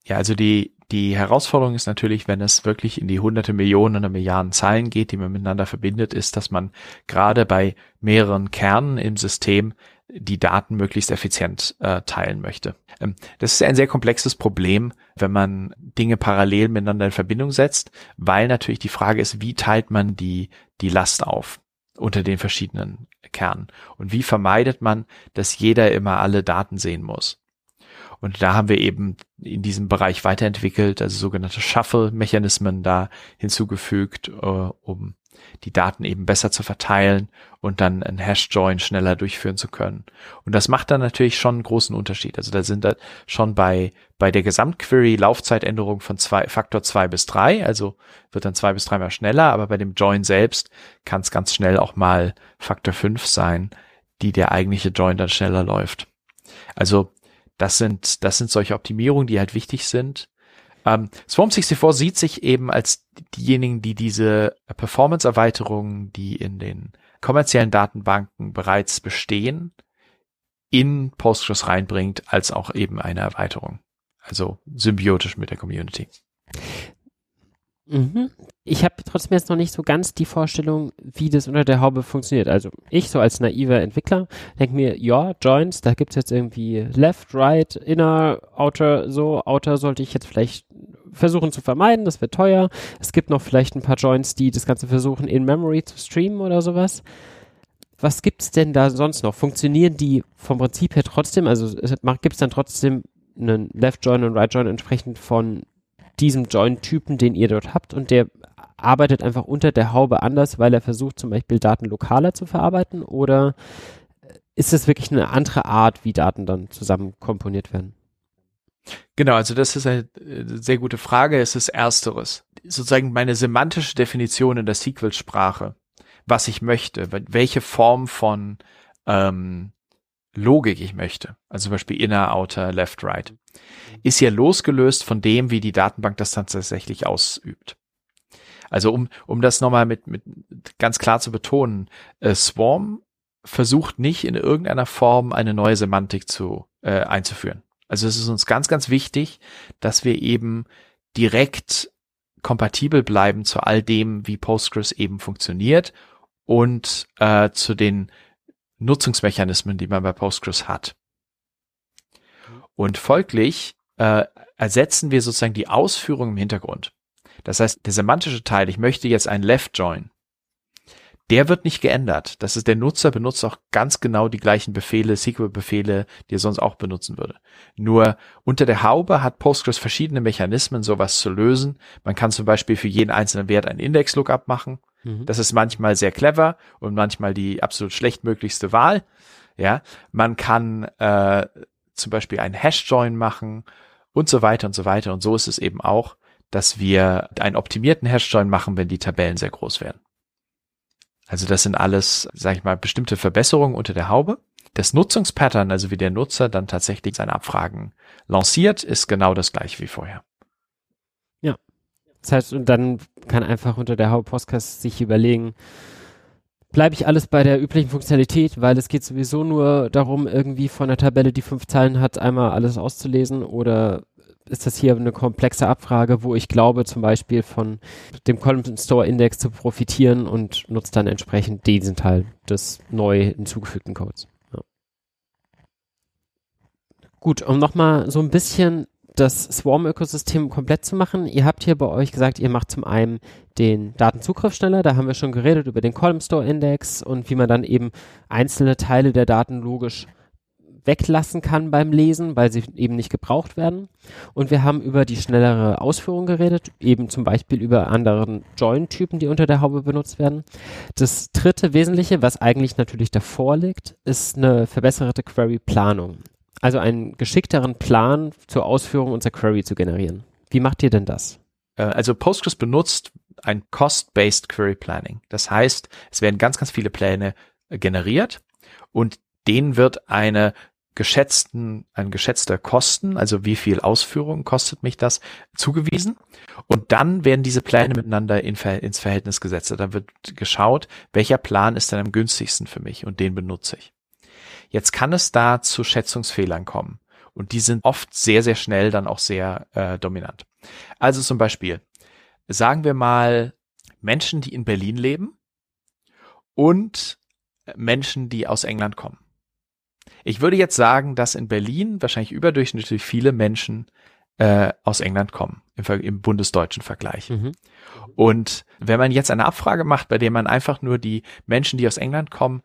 Ja, also die, die Herausforderung ist natürlich, wenn es wirklich in die hunderte Millionen oder Milliarden Zeilen geht, die man miteinander verbindet, ist, dass man gerade bei mehreren Kernen im System die Daten möglichst effizient äh, teilen möchte. Ähm, das ist ein sehr komplexes Problem, wenn man Dinge parallel miteinander in Verbindung setzt, weil natürlich die Frage ist, wie teilt man die, die Last auf unter den verschiedenen Kernen? Und wie vermeidet man, dass jeder immer alle Daten sehen muss? Und da haben wir eben in diesem Bereich weiterentwickelt, also sogenannte Shuffle-Mechanismen da hinzugefügt, äh, um die Daten eben besser zu verteilen und dann ein Hash-Join schneller durchführen zu können. Und das macht dann natürlich schon einen großen Unterschied. Also da sind da schon bei, bei der Gesamtquery Laufzeitänderung von zwei, Faktor zwei bis drei, also wird dann zwei bis dreimal schneller, aber bei dem Join selbst kann es ganz schnell auch mal Faktor fünf sein, die der eigentliche Join dann schneller läuft. Also das sind, das sind solche Optimierungen, die halt wichtig sind. Ähm, Swarm64 sieht sich eben als diejenigen, die diese Performance-Erweiterungen, die in den kommerziellen Datenbanken bereits bestehen, in Postgres reinbringt, als auch eben eine Erweiterung. Also symbiotisch mit der Community. Mhm. Ich habe trotzdem jetzt noch nicht so ganz die Vorstellung, wie das unter der Haube funktioniert. Also ich so als naiver Entwickler denke mir, ja, Joins, da gibt's jetzt irgendwie Left, Right, Inner, Outer, so. Outer sollte ich jetzt vielleicht versuchen zu vermeiden, das wird teuer. Es gibt noch vielleicht ein paar Joins, die das Ganze versuchen, in Memory zu streamen oder sowas. Was gibt's denn da sonst noch? Funktionieren die vom Prinzip her trotzdem? Also gibt es dann trotzdem einen Left Join und Right Join entsprechend von diesem Join-Typen, den ihr dort habt und der arbeitet einfach unter der Haube anders, weil er versucht zum Beispiel Daten lokaler zu verarbeiten oder ist es wirklich eine andere Art, wie Daten dann zusammen komponiert werden? Genau, also das ist eine äh, sehr gute Frage. Es ist ersteres. Sozusagen meine semantische Definition in der SQL-Sprache, was ich möchte, welche Form von ähm, Logik ich möchte, also zum Beispiel inner, outer, left, right, ist ja losgelöst von dem, wie die Datenbank das dann tatsächlich ausübt. Also um, um das nochmal mit, mit ganz klar zu betonen, äh, Swarm versucht nicht in irgendeiner Form eine neue Semantik zu äh, einzuführen. Also es ist uns ganz, ganz wichtig, dass wir eben direkt kompatibel bleiben zu all dem, wie Postgres eben funktioniert und äh, zu den Nutzungsmechanismen, die man bei Postgres hat. Und folglich äh, ersetzen wir sozusagen die Ausführung im Hintergrund. Das heißt, der semantische Teil, ich möchte jetzt ein Left Join, der wird nicht geändert. Das ist der Nutzer benutzt auch ganz genau die gleichen Befehle, SQL-Befehle, die er sonst auch benutzen würde. Nur unter der Haube hat Postgres verschiedene Mechanismen, sowas zu lösen. Man kann zum Beispiel für jeden einzelnen Wert ein Index-Lookup machen. Mhm. Das ist manchmal sehr clever und manchmal die absolut schlechtmöglichste Wahl. Ja, man kann äh, zum Beispiel einen Hash-Join machen und so weiter und so weiter. Und so ist es eben auch, dass wir einen optimierten Hash-Join machen, wenn die Tabellen sehr groß werden. Also das sind alles, sage ich mal, bestimmte Verbesserungen unter der Haube. Das Nutzungspattern, also wie der Nutzer dann tatsächlich seine Abfragen lanciert, ist genau das gleiche wie vorher. Ja. Das heißt, und dann kann einfach unter der Haube Podcast sich überlegen, bleibe ich alles bei der üblichen Funktionalität, weil es geht sowieso nur darum, irgendwie von der Tabelle, die fünf Zeilen hat, einmal alles auszulesen oder ist das hier eine komplexe Abfrage, wo ich glaube, zum Beispiel von dem Column Store Index zu profitieren und nutze dann entsprechend diesen Teil des neu hinzugefügten Codes. Ja. Gut, um nochmal so ein bisschen das Swarm-Ökosystem komplett zu machen. Ihr habt hier bei euch gesagt, ihr macht zum einen den Datenzugriff schneller. Da haben wir schon geredet über den Column Store Index und wie man dann eben einzelne Teile der Daten logisch weglassen kann beim Lesen, weil sie eben nicht gebraucht werden. Und wir haben über die schnellere Ausführung geredet, eben zum Beispiel über anderen Join-Typen, die unter der Haube benutzt werden. Das dritte Wesentliche, was eigentlich natürlich davor liegt, ist eine verbesserte Query-Planung. Also einen geschickteren Plan zur Ausführung unserer Query zu generieren. Wie macht ihr denn das? Äh, also Postgres benutzt ein Cost-Based Query Planning. Das heißt, es werden ganz, ganz viele Pläne generiert und denen wird eine geschätzten, ein geschätzter Kosten, also wie viel Ausführung kostet mich das, zugewiesen. Und dann werden diese Pläne miteinander in, ins Verhältnis gesetzt. Da wird geschaut, welcher Plan ist denn am günstigsten für mich und den benutze ich. Jetzt kann es da zu Schätzungsfehlern kommen. Und die sind oft sehr, sehr schnell dann auch sehr äh, dominant. Also zum Beispiel, sagen wir mal, Menschen, die in Berlin leben und Menschen, die aus England kommen. Ich würde jetzt sagen, dass in Berlin wahrscheinlich überdurchschnittlich viele Menschen äh, aus England kommen im, im bundesdeutschen Vergleich. Mhm. Und wenn man jetzt eine Abfrage macht, bei der man einfach nur die Menschen, die aus England kommen,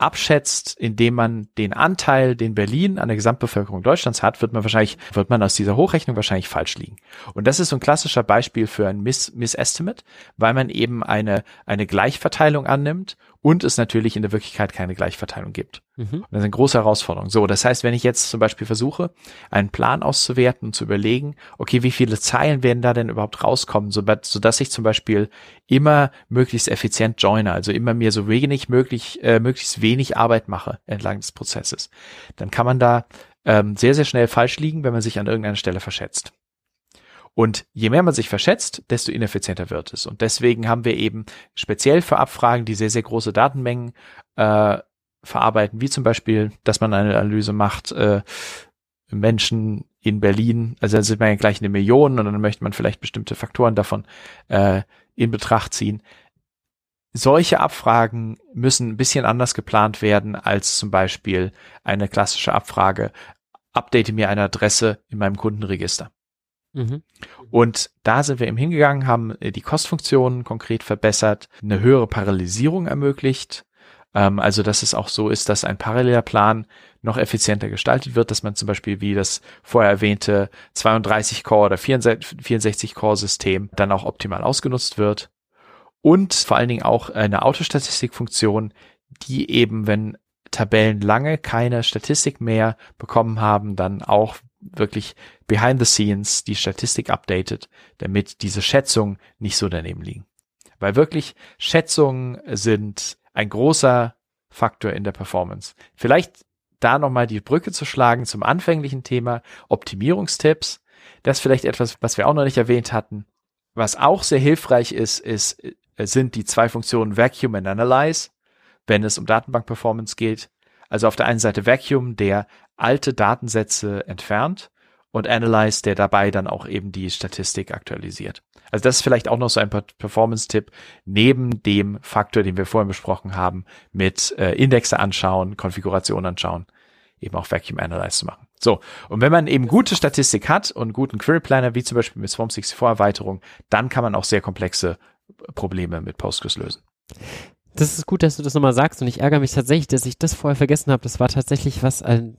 abschätzt, indem man den Anteil, den Berlin an der Gesamtbevölkerung Deutschlands hat, wird man wahrscheinlich, wird man aus dieser Hochrechnung wahrscheinlich falsch liegen. Und das ist so ein klassischer Beispiel für ein Miss, Missestimate, weil man eben eine, eine Gleichverteilung annimmt und es natürlich in der Wirklichkeit keine Gleichverteilung gibt. Mhm. Das ist eine große Herausforderung. So, das heißt, wenn ich jetzt zum Beispiel versuche, einen Plan auszuwerten und zu überlegen, okay, wie viele Zeilen werden da denn überhaupt rauskommen, so, dass ich zum Beispiel immer möglichst effizient joine, also immer mir so wenig möglich, äh, möglichst wenig Arbeit mache entlang des Prozesses, dann kann man da ähm, sehr, sehr schnell falsch liegen, wenn man sich an irgendeiner Stelle verschätzt. Und je mehr man sich verschätzt, desto ineffizienter wird es. Und deswegen haben wir eben speziell für Abfragen, die sehr, sehr große Datenmengen äh, verarbeiten, wie zum Beispiel, dass man eine Analyse macht, äh, Menschen in Berlin, also da sind wir ja gleich eine Million und dann möchte man vielleicht bestimmte Faktoren davon äh, in Betracht ziehen. Solche Abfragen müssen ein bisschen anders geplant werden als zum Beispiel eine klassische Abfrage, update mir eine Adresse in meinem Kundenregister. Mhm. Und da sind wir eben hingegangen, haben äh, die Kostfunktionen konkret verbessert, eine höhere Parallelisierung ermöglicht. Ähm, also, dass es auch so ist, dass ein paralleler Plan noch effizienter gestaltet wird, dass man zum Beispiel wie das vorher erwähnte 32 Core oder 64 Core System dann auch optimal ausgenutzt wird. Und vor allen Dingen auch eine Autostatistikfunktion, die eben, wenn Tabellen lange keine Statistik mehr bekommen haben, dann auch wirklich behind the scenes die Statistik updatet, damit diese Schätzungen nicht so daneben liegen. Weil wirklich Schätzungen sind ein großer Faktor in der Performance. Vielleicht da nochmal die Brücke zu schlagen zum anfänglichen Thema Optimierungstipps. Das ist vielleicht etwas, was wir auch noch nicht erwähnt hatten. Was auch sehr hilfreich ist, ist, äh, sind die zwei Funktionen Vacuum und Analyze, wenn es um Datenbank-Performance geht. Also auf der einen Seite Vacuum, der alte Datensätze entfernt und Analyze, der dabei dann auch eben die Statistik aktualisiert. Also das ist vielleicht auch noch so ein Performance-Tipp neben dem Faktor, den wir vorhin besprochen haben, mit äh, Indexe anschauen, Konfiguration anschauen, eben auch Vacuum Analyze zu machen. So, und wenn man eben gute Statistik hat und guten Query Planner, wie zum Beispiel mit Swarm 64 Erweiterung, dann kann man auch sehr komplexe Probleme mit Postgres lösen. Das ist gut, dass du das nochmal sagst und ich ärgere mich tatsächlich, dass ich das vorher vergessen habe. Das war tatsächlich was, ein,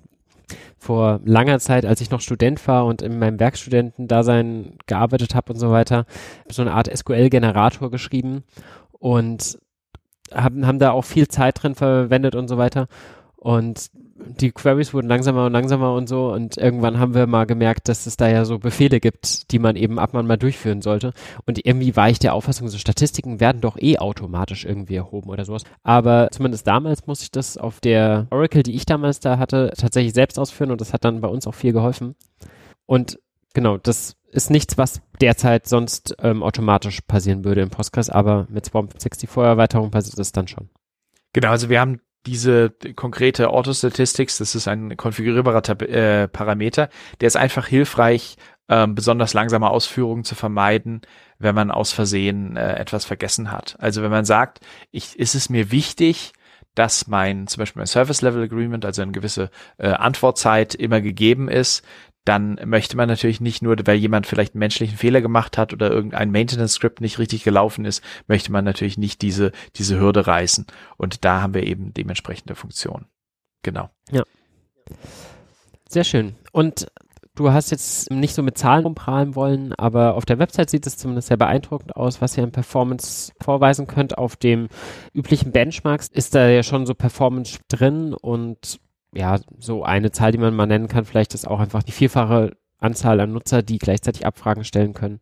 vor langer Zeit, als ich noch Student war und in meinem Werkstudentendasein gearbeitet habe und so weiter, so eine Art SQL-Generator geschrieben und haben, haben da auch viel Zeit drin verwendet und so weiter. Und die Queries wurden langsamer und langsamer und so und irgendwann haben wir mal gemerkt, dass es da ja so Befehle gibt, die man eben ab und mal durchführen sollte und irgendwie war ich der Auffassung, so Statistiken werden doch eh automatisch irgendwie erhoben oder sowas. Aber zumindest damals musste ich das auf der Oracle, die ich damals da hatte, tatsächlich selbst ausführen und das hat dann bei uns auch viel geholfen. Und genau, das ist nichts, was derzeit sonst ähm, automatisch passieren würde im Postgres, aber mit Swamp 64 Erweiterung passiert das dann schon. Genau, also wir haben diese konkrete Autostatistics, das ist ein konfigurierbarer Tab äh, Parameter, der ist einfach hilfreich, ähm, besonders langsame Ausführungen zu vermeiden, wenn man aus Versehen äh, etwas vergessen hat. Also wenn man sagt, ich, ist es mir wichtig, dass mein, zum Beispiel mein Service Level Agreement, also eine gewisse äh, Antwortzeit immer gegeben ist, dann möchte man natürlich nicht nur, weil jemand vielleicht einen menschlichen Fehler gemacht hat oder irgendein Maintenance-Script nicht richtig gelaufen ist, möchte man natürlich nicht diese, diese Hürde reißen. Und da haben wir eben dementsprechende Funktionen. Genau. Ja. Sehr schön. Und du hast jetzt nicht so mit Zahlen umprallen wollen, aber auf der Website sieht es zumindest sehr beeindruckend aus, was ihr an Performance vorweisen könnt. Auf dem üblichen Benchmarks ist da ja schon so Performance drin und ja, so eine Zahl, die man mal nennen kann, vielleicht ist auch einfach die vierfache Anzahl an Nutzer, die gleichzeitig Abfragen stellen können.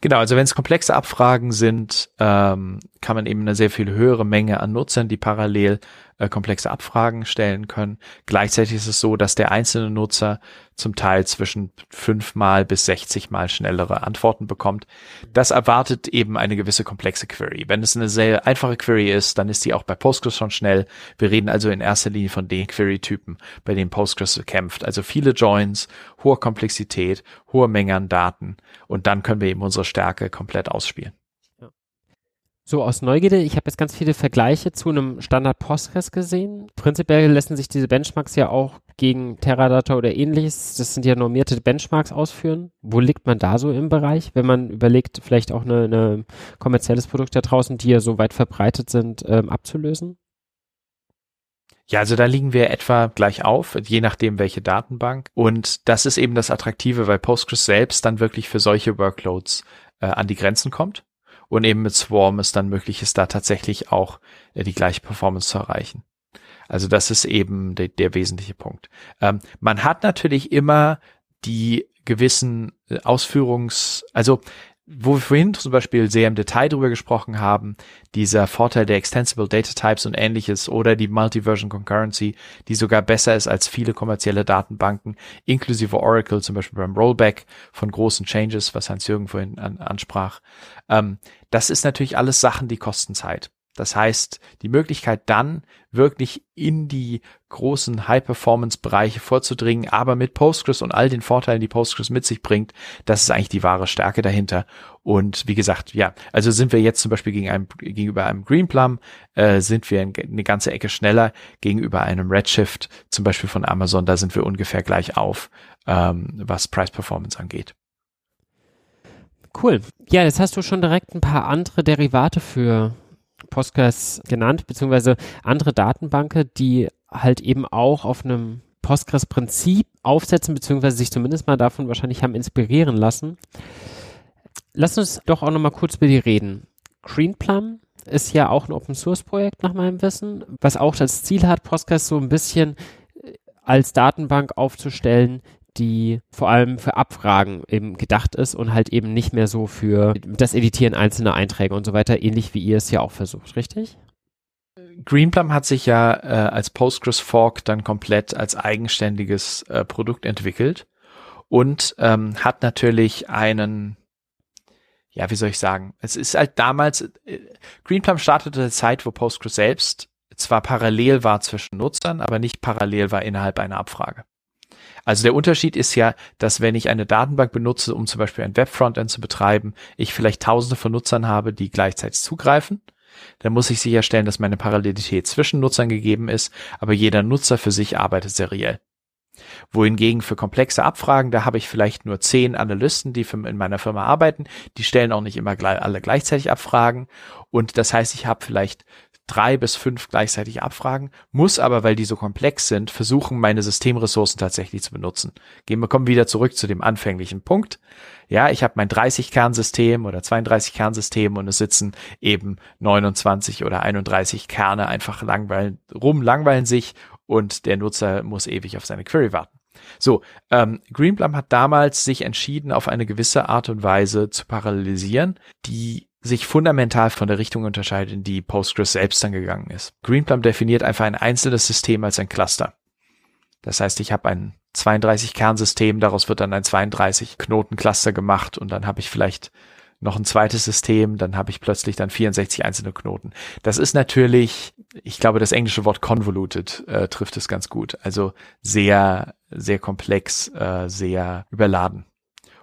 Genau, also wenn es komplexe Abfragen sind, ähm, kann man eben eine sehr viel höhere Menge an Nutzern, die parallel äh, komplexe Abfragen stellen können. Gleichzeitig ist es so, dass der einzelne Nutzer zum Teil zwischen fünfmal bis 60 mal schnellere Antworten bekommt. Das erwartet eben eine gewisse komplexe Query. Wenn es eine sehr einfache Query ist, dann ist die auch bei Postgres schon schnell. Wir reden also in erster Linie von den Query-Typen, bei denen Postgres kämpft. Also viele Joins, hohe Komplexität, hohe Menge an Daten und dann können wir eben unsere Stärke komplett ausspielen. So aus Neugierde, ich habe jetzt ganz viele Vergleiche zu einem Standard Postgres gesehen. Prinzipiell lassen sich diese Benchmarks ja auch gegen Teradata oder ähnliches, das sind ja normierte Benchmarks ausführen. Wo liegt man da so im Bereich, wenn man überlegt, vielleicht auch eine kommerzielles Produkt da draußen, die ja so weit verbreitet sind, ähm, abzulösen? Ja, also da liegen wir etwa gleich auf, je nachdem welche Datenbank. Und das ist eben das Attraktive, weil Postgres selbst dann wirklich für solche Workloads äh, an die Grenzen kommt und eben mit Swarm es dann möglich ist, da tatsächlich auch äh, die gleiche Performance zu erreichen. Also das ist eben de der wesentliche Punkt. Ähm, man hat natürlich immer die gewissen äh, Ausführungs, also wo wir vorhin zum Beispiel sehr im Detail drüber gesprochen haben, dieser Vorteil der Extensible Data Types und ähnliches oder die Multiversion Concurrency, die sogar besser ist als viele kommerzielle Datenbanken, inklusive Oracle, zum Beispiel beim Rollback von großen Changes, was Hans-Jürgen vorhin an, ansprach. Ähm, das ist natürlich alles Sachen, die kosten Zeit. Das heißt, die Möglichkeit dann wirklich in die großen High-Performance-Bereiche vorzudringen, aber mit Postgres und all den Vorteilen, die Postgres mit sich bringt, das ist eigentlich die wahre Stärke dahinter. Und wie gesagt, ja, also sind wir jetzt zum Beispiel gegen einem, gegenüber einem Greenplum, äh, sind wir eine ganze Ecke schneller gegenüber einem Redshift, zum Beispiel von Amazon, da sind wir ungefähr gleich auf, ähm, was Price-Performance angeht. Cool. Ja, jetzt hast du schon direkt ein paar andere Derivate für Postgres genannt, beziehungsweise andere Datenbanken, die halt eben auch auf einem Postgres-Prinzip aufsetzen, beziehungsweise sich zumindest mal davon wahrscheinlich haben inspirieren lassen. Lass uns doch auch nochmal kurz über die reden. Greenplum ist ja auch ein Open-Source-Projekt nach meinem Wissen, was auch das Ziel hat, Postgres so ein bisschen als Datenbank aufzustellen, die vor allem für Abfragen eben gedacht ist und halt eben nicht mehr so für das Editieren einzelner Einträge und so weiter, ähnlich wie ihr es ja auch versucht, richtig? Greenplum hat sich ja äh, als Postgres Fork dann komplett als eigenständiges äh, Produkt entwickelt und ähm, hat natürlich einen, ja, wie soll ich sagen, es ist halt damals, äh, Greenplum startete eine Zeit, wo Postgres selbst zwar parallel war zwischen Nutzern, aber nicht parallel war innerhalb einer Abfrage. Also der Unterschied ist ja, dass wenn ich eine Datenbank benutze, um zum Beispiel ein Web-Frontend zu betreiben, ich vielleicht tausende von Nutzern habe, die gleichzeitig zugreifen. Dann muss ich sicherstellen, dass meine Parallelität zwischen Nutzern gegeben ist, aber jeder Nutzer für sich arbeitet seriell. Wohingegen für komplexe Abfragen, da habe ich vielleicht nur zehn Analysten, die in meiner Firma arbeiten. Die stellen auch nicht immer alle gleichzeitig Abfragen. Und das heißt, ich habe vielleicht drei bis fünf gleichzeitig abfragen, muss aber, weil die so komplex sind, versuchen, meine Systemressourcen tatsächlich zu benutzen. Gehen wir kommen wieder zurück zu dem anfänglichen Punkt. Ja, ich habe mein 30-Kernsystem oder 32-Kernsystem und es sitzen eben 29 oder 31 Kerne einfach langweilen, rum, langweilen sich und der Nutzer muss ewig auf seine Query warten. So, ähm, Greenplum hat damals sich entschieden, auf eine gewisse Art und Weise zu parallelisieren, die sich fundamental von der Richtung unterscheidet, in die Postgres selbst dann gegangen ist. Greenplum definiert einfach ein einzelnes System als ein Cluster. Das heißt, ich habe ein 32 Kernsystem, daraus wird dann ein 32 Knoten Cluster gemacht und dann habe ich vielleicht noch ein zweites System, dann habe ich plötzlich dann 64 einzelne Knoten. Das ist natürlich, ich glaube, das englische Wort convoluted äh, trifft es ganz gut. Also sehr, sehr komplex, äh, sehr überladen.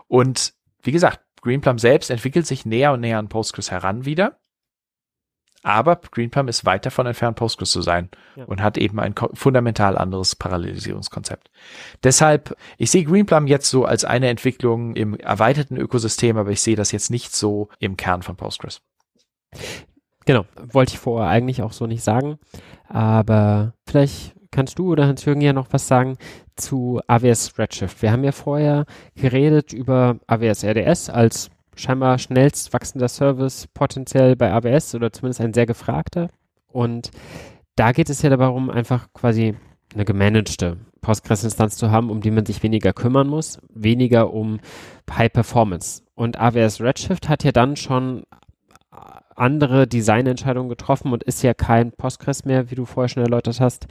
Und wie gesagt, Greenplum selbst entwickelt sich näher und näher an Postgres heran wieder. Aber Greenplum ist weit davon entfernt, Postgres zu sein ja. und hat eben ein fundamental anderes Parallelisierungskonzept. Deshalb, ich sehe Greenplum jetzt so als eine Entwicklung im erweiterten Ökosystem, aber ich sehe das jetzt nicht so im Kern von Postgres. Genau, wollte ich vorher eigentlich auch so nicht sagen, aber vielleicht kannst du oder Hans-Jürgen ja noch was sagen zu AWS Redshift. Wir haben ja vorher geredet über AWS RDS als scheinbar schnellst wachsender Service potenziell bei AWS oder zumindest ein sehr gefragter. Und da geht es ja darum, einfach quasi eine gemanagte Postgres-Instanz zu haben, um die man sich weniger kümmern muss, weniger um High Performance. Und AWS Redshift hat ja dann schon andere Designentscheidungen getroffen und ist ja kein Postgres mehr, wie du vorher schon erläutert hast.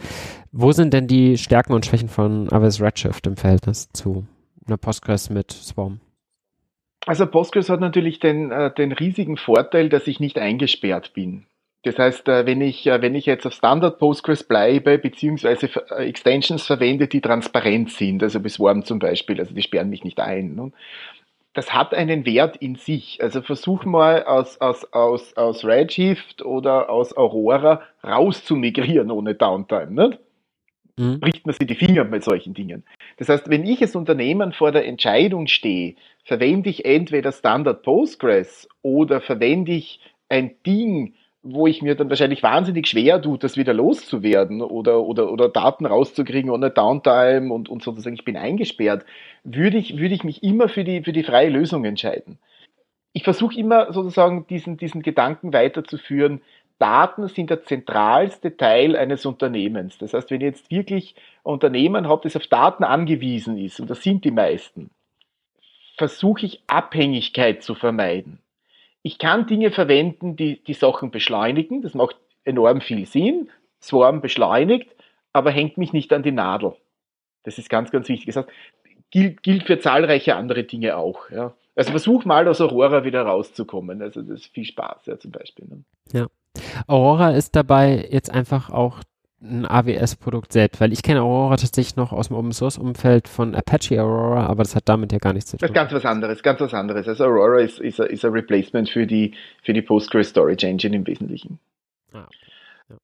Wo sind denn die Stärken und Schwächen von AWS Redshift im Verhältnis zu einer Postgres mit Swarm? Also Postgres hat natürlich den, äh, den riesigen Vorteil, dass ich nicht eingesperrt bin. Das heißt, äh, wenn ich, äh, wenn ich jetzt auf Standard Postgres bleibe, beziehungsweise Extensions verwende, die transparent sind, also bis Swarm zum Beispiel, also die sperren mich nicht ein. Ne? das hat einen Wert in sich. Also versuch mal aus, aus, aus, aus Redshift oder aus Aurora raus zu migrieren ohne Downtime. Nicht? Mhm. Bricht man sich die Finger mit solchen Dingen. Das heißt, wenn ich als Unternehmen vor der Entscheidung stehe, verwende ich entweder Standard Postgres oder verwende ich ein Ding, wo ich mir dann wahrscheinlich wahnsinnig schwer tue, das wieder loszuwerden oder, oder, oder Daten rauszukriegen ohne Downtime und, und sozusagen ich bin eingesperrt, würde ich, würde ich mich immer für die, für die freie Lösung entscheiden. Ich versuche immer sozusagen diesen, diesen Gedanken weiterzuführen. Daten sind der zentralste Teil eines Unternehmens. Das heißt, wenn ihr jetzt wirklich ein Unternehmen habt, das auf Daten angewiesen ist, und das sind die meisten, versuche ich Abhängigkeit zu vermeiden ich kann Dinge verwenden, die die Sachen beschleunigen. Das macht enorm viel Sinn. Swarm beschleunigt, aber hängt mich nicht an die Nadel. Das ist ganz, ganz wichtig. Das heißt, gilt, gilt für zahlreiche andere Dinge auch. Ja. Also versuch mal aus Aurora wieder rauszukommen. Also das ist viel Spaß, ja, zum Beispiel. Ne? Ja. Aurora ist dabei jetzt einfach auch ein AWS-Produkt selbst, weil ich kenne Aurora tatsächlich noch aus dem Open Source Umfeld von Apache Aurora, aber das hat damit ja gar nichts zu tun. Das ist ganz was anderes, ganz was anderes. Also Aurora ist, ist, ein, ist ein Replacement für die, für die Postgres Storage Engine im Wesentlichen. Ah, ja.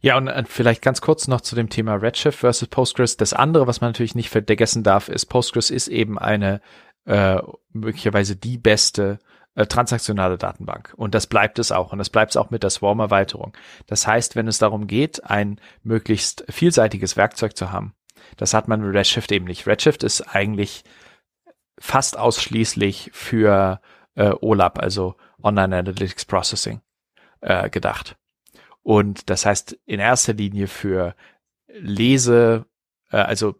Ja, und äh, vielleicht ganz kurz noch zu dem Thema Redshift versus Postgres. Das andere, was man natürlich nicht vergessen darf, ist, Postgres ist eben eine äh, möglicherweise die beste äh, transaktionale Datenbank. Und das bleibt es auch. Und das bleibt es auch mit der Swarm-Erweiterung. Das heißt, wenn es darum geht, ein möglichst vielseitiges Werkzeug zu haben, das hat man mit Redshift eben nicht. Redshift ist eigentlich fast ausschließlich für äh, OLAP, also Online Analytics Processing, äh, gedacht. Und das heißt in erster Linie für Lese, äh, also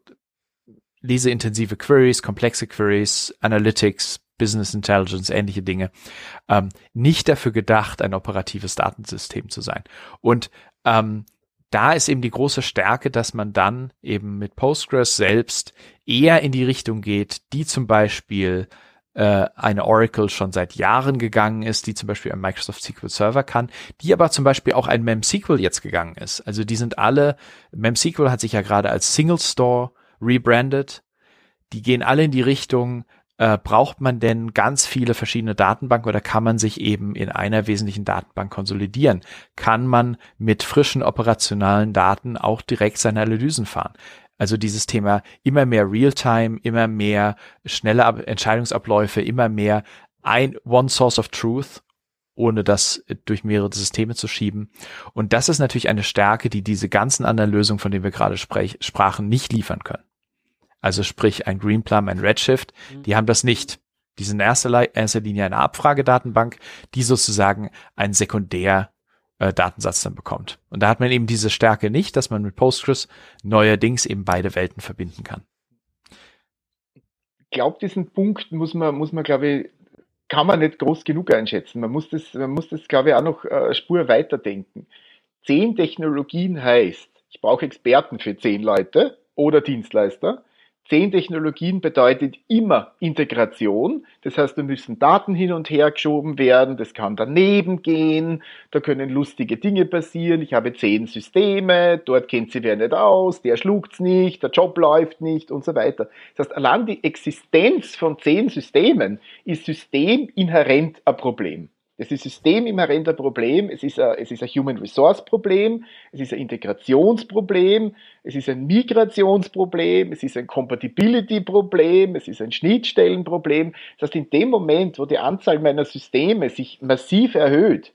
leseintensive Queries, komplexe Queries, Analytics, Business Intelligence, ähnliche Dinge, ähm, nicht dafür gedacht, ein operatives Datensystem zu sein. Und ähm, da ist eben die große Stärke, dass man dann eben mit Postgres selbst eher in die Richtung geht, die zum Beispiel äh, eine Oracle schon seit Jahren gegangen ist, die zum Beispiel ein Microsoft SQL Server kann, die aber zum Beispiel auch ein MemSQL jetzt gegangen ist. Also die sind alle, MemSQL hat sich ja gerade als Single Store rebranded. Die gehen alle in die Richtung, äh, braucht man denn ganz viele verschiedene Datenbanken oder kann man sich eben in einer wesentlichen Datenbank konsolidieren? Kann man mit frischen operationalen Daten auch direkt seine Analysen fahren? Also dieses Thema immer mehr Realtime, immer mehr schnelle Entscheidungsabläufe, immer mehr ein One Source of Truth, ohne das durch mehrere Systeme zu schieben. Und das ist natürlich eine Stärke, die diese ganzen anderen Lösungen, von denen wir gerade sprachen, nicht liefern können. Also sprich ein Greenplum, ein Redshift, mhm. die haben das nicht. Die sind in erster, erster Linie eine Abfragedatenbank, die sozusagen einen Sekundärdatensatz dann bekommt. Und da hat man eben diese Stärke nicht, dass man mit Postgres neuerdings eben beide Welten verbinden kann. Ich glaube, diesen Punkt muss man, muss man, glaube ich, kann man nicht groß genug einschätzen. Man muss das, man muss das, glaube ich, auch noch äh, Spur weiterdenken. Zehn Technologien heißt, ich brauche Experten für zehn Leute oder Dienstleister. Zehn Technologien bedeutet immer Integration. Das heißt, da müssen Daten hin und her geschoben werden. Das kann daneben gehen. Da können lustige Dinge passieren. Ich habe zehn Systeme. Dort kennt sie wer nicht aus. Der schluckt's nicht. Der Job läuft nicht und so weiter. Das heißt, allein die Existenz von zehn Systemen ist systeminhärent ein Problem. Das ist systemimmanenter Problem, es ist, ein, es ist ein Human Resource Problem, es ist ein Integrationsproblem, es ist ein Migrationsproblem, es ist ein Compatibility Problem, es ist ein Schnittstellenproblem. Das heißt, in dem Moment, wo die Anzahl meiner Systeme sich massiv erhöht,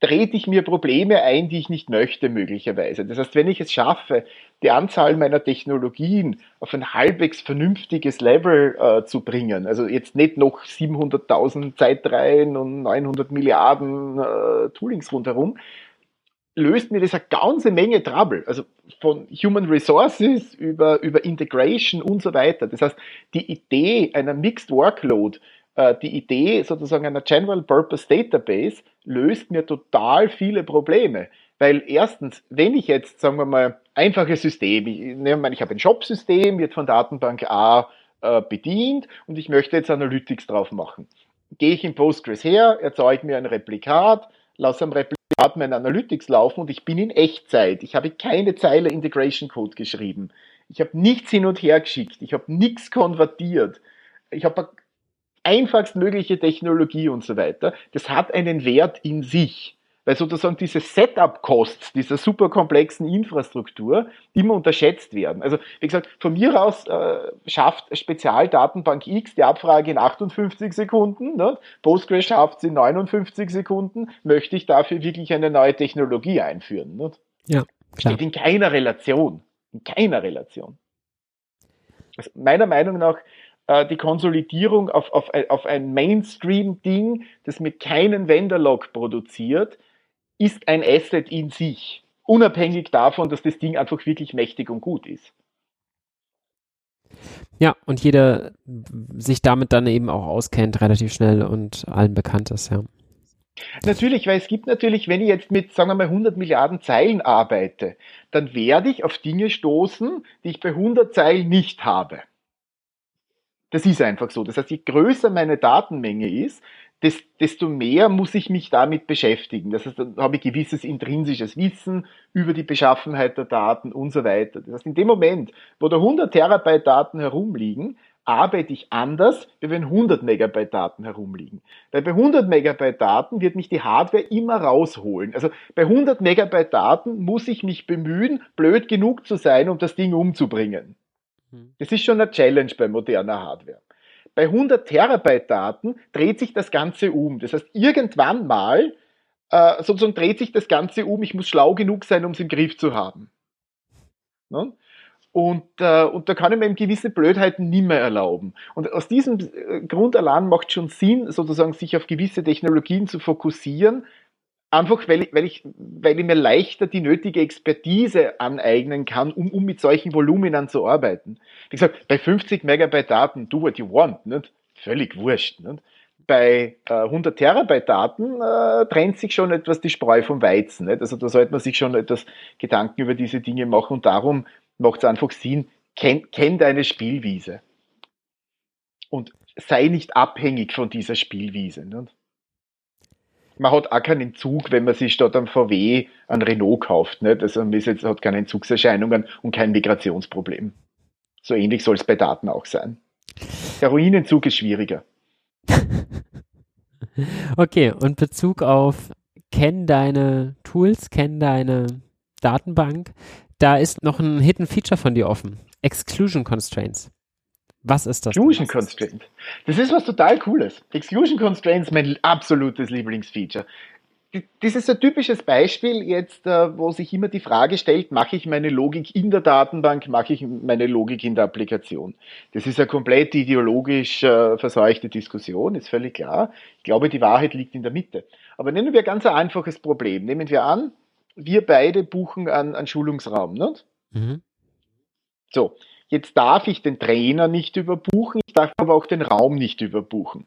trete ich mir Probleme ein, die ich nicht möchte, möglicherweise. Das heißt, wenn ich es schaffe, die Anzahl meiner Technologien auf ein halbwegs vernünftiges Level äh, zu bringen, also jetzt nicht noch 700.000 Zeitreihen und 900 Milliarden äh, Toolings rundherum, löst mir das eine ganze Menge Trouble. Also von Human Resources über, über Integration und so weiter. Das heißt, die Idee einer Mixed Workload die Idee sozusagen einer General Purpose Database löst mir total viele Probleme. Weil erstens, wenn ich jetzt, sagen wir mal, einfache Systeme, ich, ich habe ein Shop-System, wird von Datenbank A äh, bedient und ich möchte jetzt Analytics drauf machen. Gehe ich in Postgres her, erzeuge mir ein Replikat, lasse am Replikat mein Analytics laufen und ich bin in Echtzeit. Ich habe keine Zeile Integration Code geschrieben. Ich habe nichts hin und her geschickt. Ich habe nichts konvertiert. Ich habe einfachstmögliche Technologie und so weiter, das hat einen Wert in sich. Weil sozusagen diese Setup-Costs dieser superkomplexen Infrastruktur immer unterschätzt werden. Also wie gesagt, von mir aus äh, schafft Spezialdatenbank X die Abfrage in 58 Sekunden, ne? Postgres schafft sie in 59 Sekunden, möchte ich dafür wirklich eine neue Technologie einführen. Ne? Ja, klar. Steht in keiner Relation. In keiner Relation. Also meiner Meinung nach äh, die Konsolidierung auf, auf, auf ein Mainstream-Ding, das mit keinen Vendor-Log produziert, ist ein Asset in sich. Unabhängig davon, dass das Ding einfach wirklich mächtig und gut ist. Ja, und jeder sich damit dann eben auch auskennt, relativ schnell und allen bekannt ist, ja. Natürlich, weil es gibt natürlich, wenn ich jetzt mit, sagen wir mal, 100 Milliarden Zeilen arbeite, dann werde ich auf Dinge stoßen, die ich bei 100 Zeilen nicht habe. Das ist einfach so. Das heißt, je größer meine Datenmenge ist, desto mehr muss ich mich damit beschäftigen. Das heißt, dann habe ich gewisses intrinsisches Wissen über die Beschaffenheit der Daten und so weiter. Das heißt, in dem Moment, wo da 100 Terabyte Daten herumliegen, arbeite ich anders, wie wenn 100 Megabyte Daten herumliegen. Weil bei 100 Megabyte Daten wird mich die Hardware immer rausholen. Also bei 100 Megabyte Daten muss ich mich bemühen, blöd genug zu sein, um das Ding umzubringen. Mhm. Das ist schon eine Challenge bei moderner Hardware. Bei 100 Terabyte Daten dreht sich das Ganze um. Das heißt, irgendwann mal äh, sozusagen dreht sich das Ganze um. Ich muss schlau genug sein, um es im Griff zu haben. Ne? Und, äh, und da kann ich mir eben gewisse Blödheiten nicht mehr erlauben. Und aus diesem äh, Grund allein macht schon Sinn, sozusagen sich auf gewisse Technologien zu fokussieren, Einfach weil ich, weil, ich, weil ich mir leichter die nötige Expertise aneignen kann, um, um mit solchen Voluminen zu arbeiten. Wie gesagt, bei 50 Megabyte Daten, do what you want. Nicht? völlig wurscht. Nicht? Bei äh, 100 Terabyte Daten äh, trennt sich schon etwas die Spreu vom Weizen. Nicht? Also da sollte man sich schon etwas Gedanken über diese Dinge machen und darum macht es einfach Sinn, kenn, kenn deine Spielwiese. Und sei nicht abhängig von dieser Spielwiese. Nicht? Man hat auch keinen Zug, wenn man sich statt am VW ein Renault kauft. Nicht? Also man jetzt, hat keine Entzugserscheinungen und kein Migrationsproblem. So ähnlich soll es bei Daten auch sein. Heroinentzug ist schwieriger. [LAUGHS] okay, und Bezug auf kenn deine Tools, kenn deine Datenbank. Da ist noch ein Hidden Feature von dir offen. Exclusion Constraints. Was ist das? Exclusion Constraints. Das ist was total Cooles. Exclusion Constraints mein absolutes Lieblingsfeature. Das ist ein typisches Beispiel jetzt, äh, wo sich immer die Frage stellt, mache ich meine Logik in der Datenbank, mache ich meine Logik in der Applikation? Das ist eine komplett ideologisch äh, verseuchte Diskussion, ist völlig klar. Ich glaube, die Wahrheit liegt in der Mitte. Aber nehmen wir ganz ein einfaches Problem. Nehmen wir an, wir beide buchen einen, einen Schulungsraum. Nicht? Mhm. So, jetzt darf ich den Trainer nicht überbuchen, ich darf aber auch den Raum nicht überbuchen.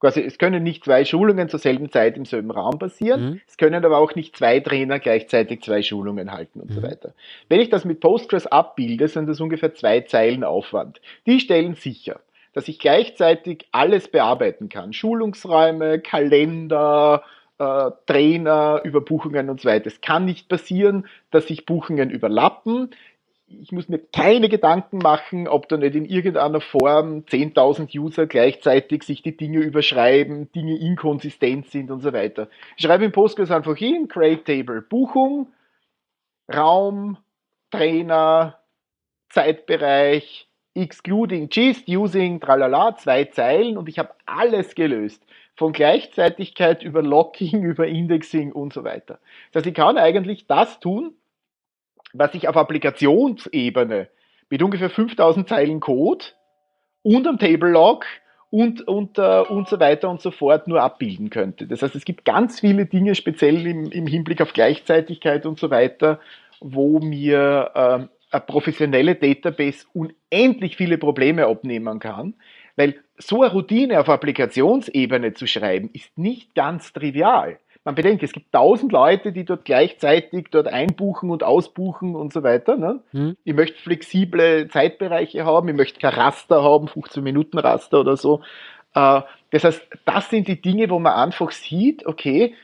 Quasi, es können nicht zwei Schulungen zur selben Zeit im selben Raum passieren, mhm. es können aber auch nicht zwei Trainer gleichzeitig zwei Schulungen halten und mhm. so weiter. Wenn ich das mit Postgres abbilde, sind das ungefähr zwei Zeilen Aufwand. Die stellen sicher, dass ich gleichzeitig alles bearbeiten kann. Schulungsräume, Kalender, äh, Trainer, Überbuchungen und so weiter. Es kann nicht passieren, dass sich Buchungen überlappen. Ich muss mir keine Gedanken machen, ob da nicht in irgendeiner Form 10.000 User gleichzeitig sich die Dinge überschreiben, Dinge inkonsistent sind und so weiter. Ich schreibe in Postgres einfach hin, Create Table, Buchung, Raum, Trainer, Zeitbereich, excluding gist, using, tralala, zwei Zeilen und ich habe alles gelöst von Gleichzeitigkeit über Locking, [LAUGHS] über Indexing und so weiter. Das heißt, ich kann eigentlich das tun, was ich auf Applikationsebene mit ungefähr 5000 Zeilen Code und am Table Log und, und, uh, und so weiter und so fort nur abbilden könnte. Das heißt, es gibt ganz viele Dinge, speziell im, im Hinblick auf Gleichzeitigkeit und so weiter, wo mir ähm, eine professionelle Database unendlich viele Probleme abnehmen kann, weil so eine Routine auf Applikationsebene zu schreiben, ist nicht ganz trivial. Man bedenkt, es gibt tausend Leute, die dort gleichzeitig dort einbuchen und ausbuchen und so weiter. Ne? Mhm. Ich möchte flexible Zeitbereiche haben, ich möchte kein Raster haben, 15 Minuten Raster oder so. Äh, das heißt, das sind die Dinge, wo man einfach sieht, okay,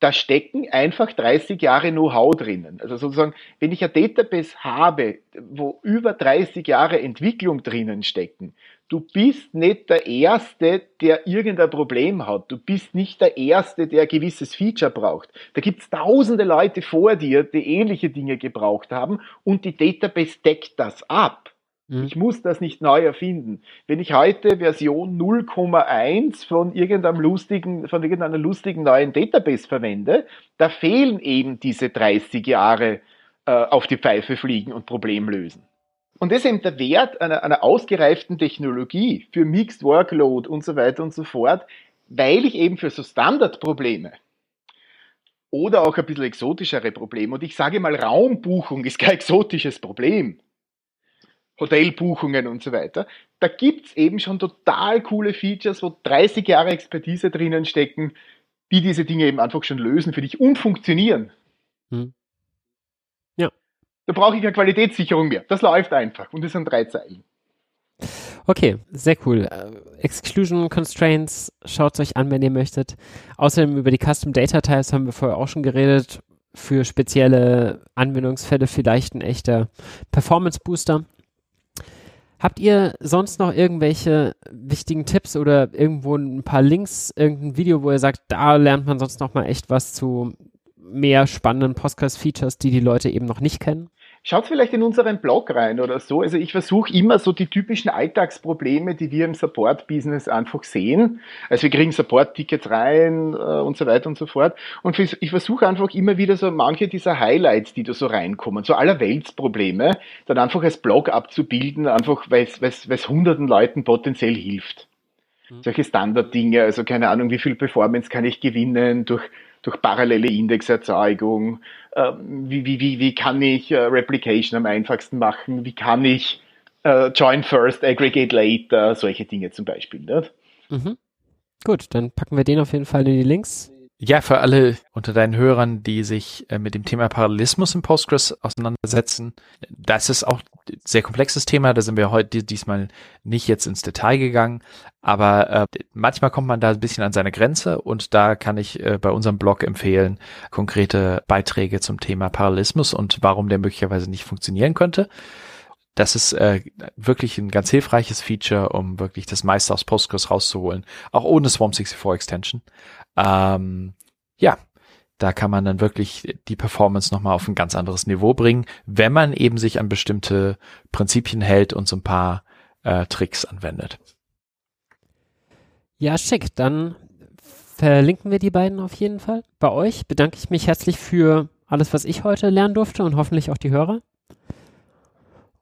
da stecken einfach 30 Jahre Know-how drinnen. Also sozusagen, wenn ich ein Database habe, wo über 30 Jahre Entwicklung drinnen stecken, du bist nicht der Erste, der irgendein Problem hat. Du bist nicht der Erste, der ein gewisses Feature braucht. Da gibt's tausende Leute vor dir, die ähnliche Dinge gebraucht haben und die Database deckt das ab. Mhm. Ich muss das nicht neu erfinden. Wenn ich heute Version 0,1 von irgendeinem lustigen, von irgendeiner lustigen neuen Database verwende, da fehlen eben diese 30 Jahre äh, auf die Pfeife fliegen und Problem lösen. Und das ist eben der Wert einer, einer ausgereiften Technologie für Mixed Workload und so weiter und so fort, weil ich eben für so Standardprobleme oder auch ein bisschen exotischere Probleme, und ich sage mal, Raumbuchung ist kein exotisches Problem, Hotelbuchungen und so weiter, da gibt's eben schon total coole Features, wo 30 Jahre Expertise drinnen stecken, die diese Dinge eben einfach schon lösen für dich und funktionieren. Hm. Da brauche ich keine Qualitätssicherung mehr. Das läuft einfach und das sind drei Zeilen. Okay, sehr cool. Äh, Exclusion Constraints, schaut euch an, wenn ihr möchtet. Außerdem über die Custom Data Types haben wir vorher auch schon geredet. Für spezielle Anwendungsfälle vielleicht ein echter Performance Booster. Habt ihr sonst noch irgendwelche wichtigen Tipps oder irgendwo ein paar Links, irgendein Video, wo ihr sagt, da lernt man sonst noch mal echt was zu mehr spannenden Podcast-Features, die die Leute eben noch nicht kennen? Schaut vielleicht in unseren Blog rein oder so. Also ich versuche immer so die typischen Alltagsprobleme, die wir im Support-Business einfach sehen. Also wir kriegen Support-Tickets rein äh, und so weiter und so fort. Und ich versuche einfach immer wieder so manche dieser Highlights, die da so reinkommen, so allerweltsprobleme, dann einfach als Blog abzubilden, einfach weil es hunderten Leuten potenziell hilft. Mhm. Solche Standarddinge, also keine Ahnung, wie viel Performance kann ich gewinnen durch durch parallele Indexerzeugung, wie, wie, wie, wie kann ich äh, Replication am einfachsten machen, wie kann ich äh, Join First, Aggregate Later, solche Dinge zum Beispiel. Nicht? Mhm. Gut, dann packen wir den auf jeden Fall in die Links. Ja, für alle unter deinen Hörern, die sich äh, mit dem Thema Parallelismus in Postgres auseinandersetzen, das ist auch sehr komplexes Thema, da sind wir heute diesmal nicht jetzt ins Detail gegangen, aber äh, manchmal kommt man da ein bisschen an seine Grenze und da kann ich äh, bei unserem Blog empfehlen, konkrete Beiträge zum Thema Parallelismus und warum der möglicherweise nicht funktionieren könnte. Das ist äh, wirklich ein ganz hilfreiches Feature, um wirklich das meiste aus Postgres rauszuholen, auch ohne Swarm 64 Extension. Ähm, ja, da kann man dann wirklich die Performance nochmal auf ein ganz anderes Niveau bringen, wenn man eben sich an bestimmte Prinzipien hält und so ein paar äh, Tricks anwendet. Ja, schick. Dann verlinken wir die beiden auf jeden Fall. Bei euch bedanke ich mich herzlich für alles, was ich heute lernen durfte und hoffentlich auch die Hörer.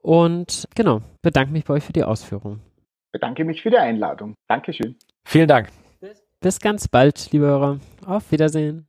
Und genau, bedanke mich bei euch für die Ausführung. Bedanke mich für die Einladung. Dankeschön. Vielen Dank. Bis ganz bald, liebe Hörer. Auf Wiedersehen.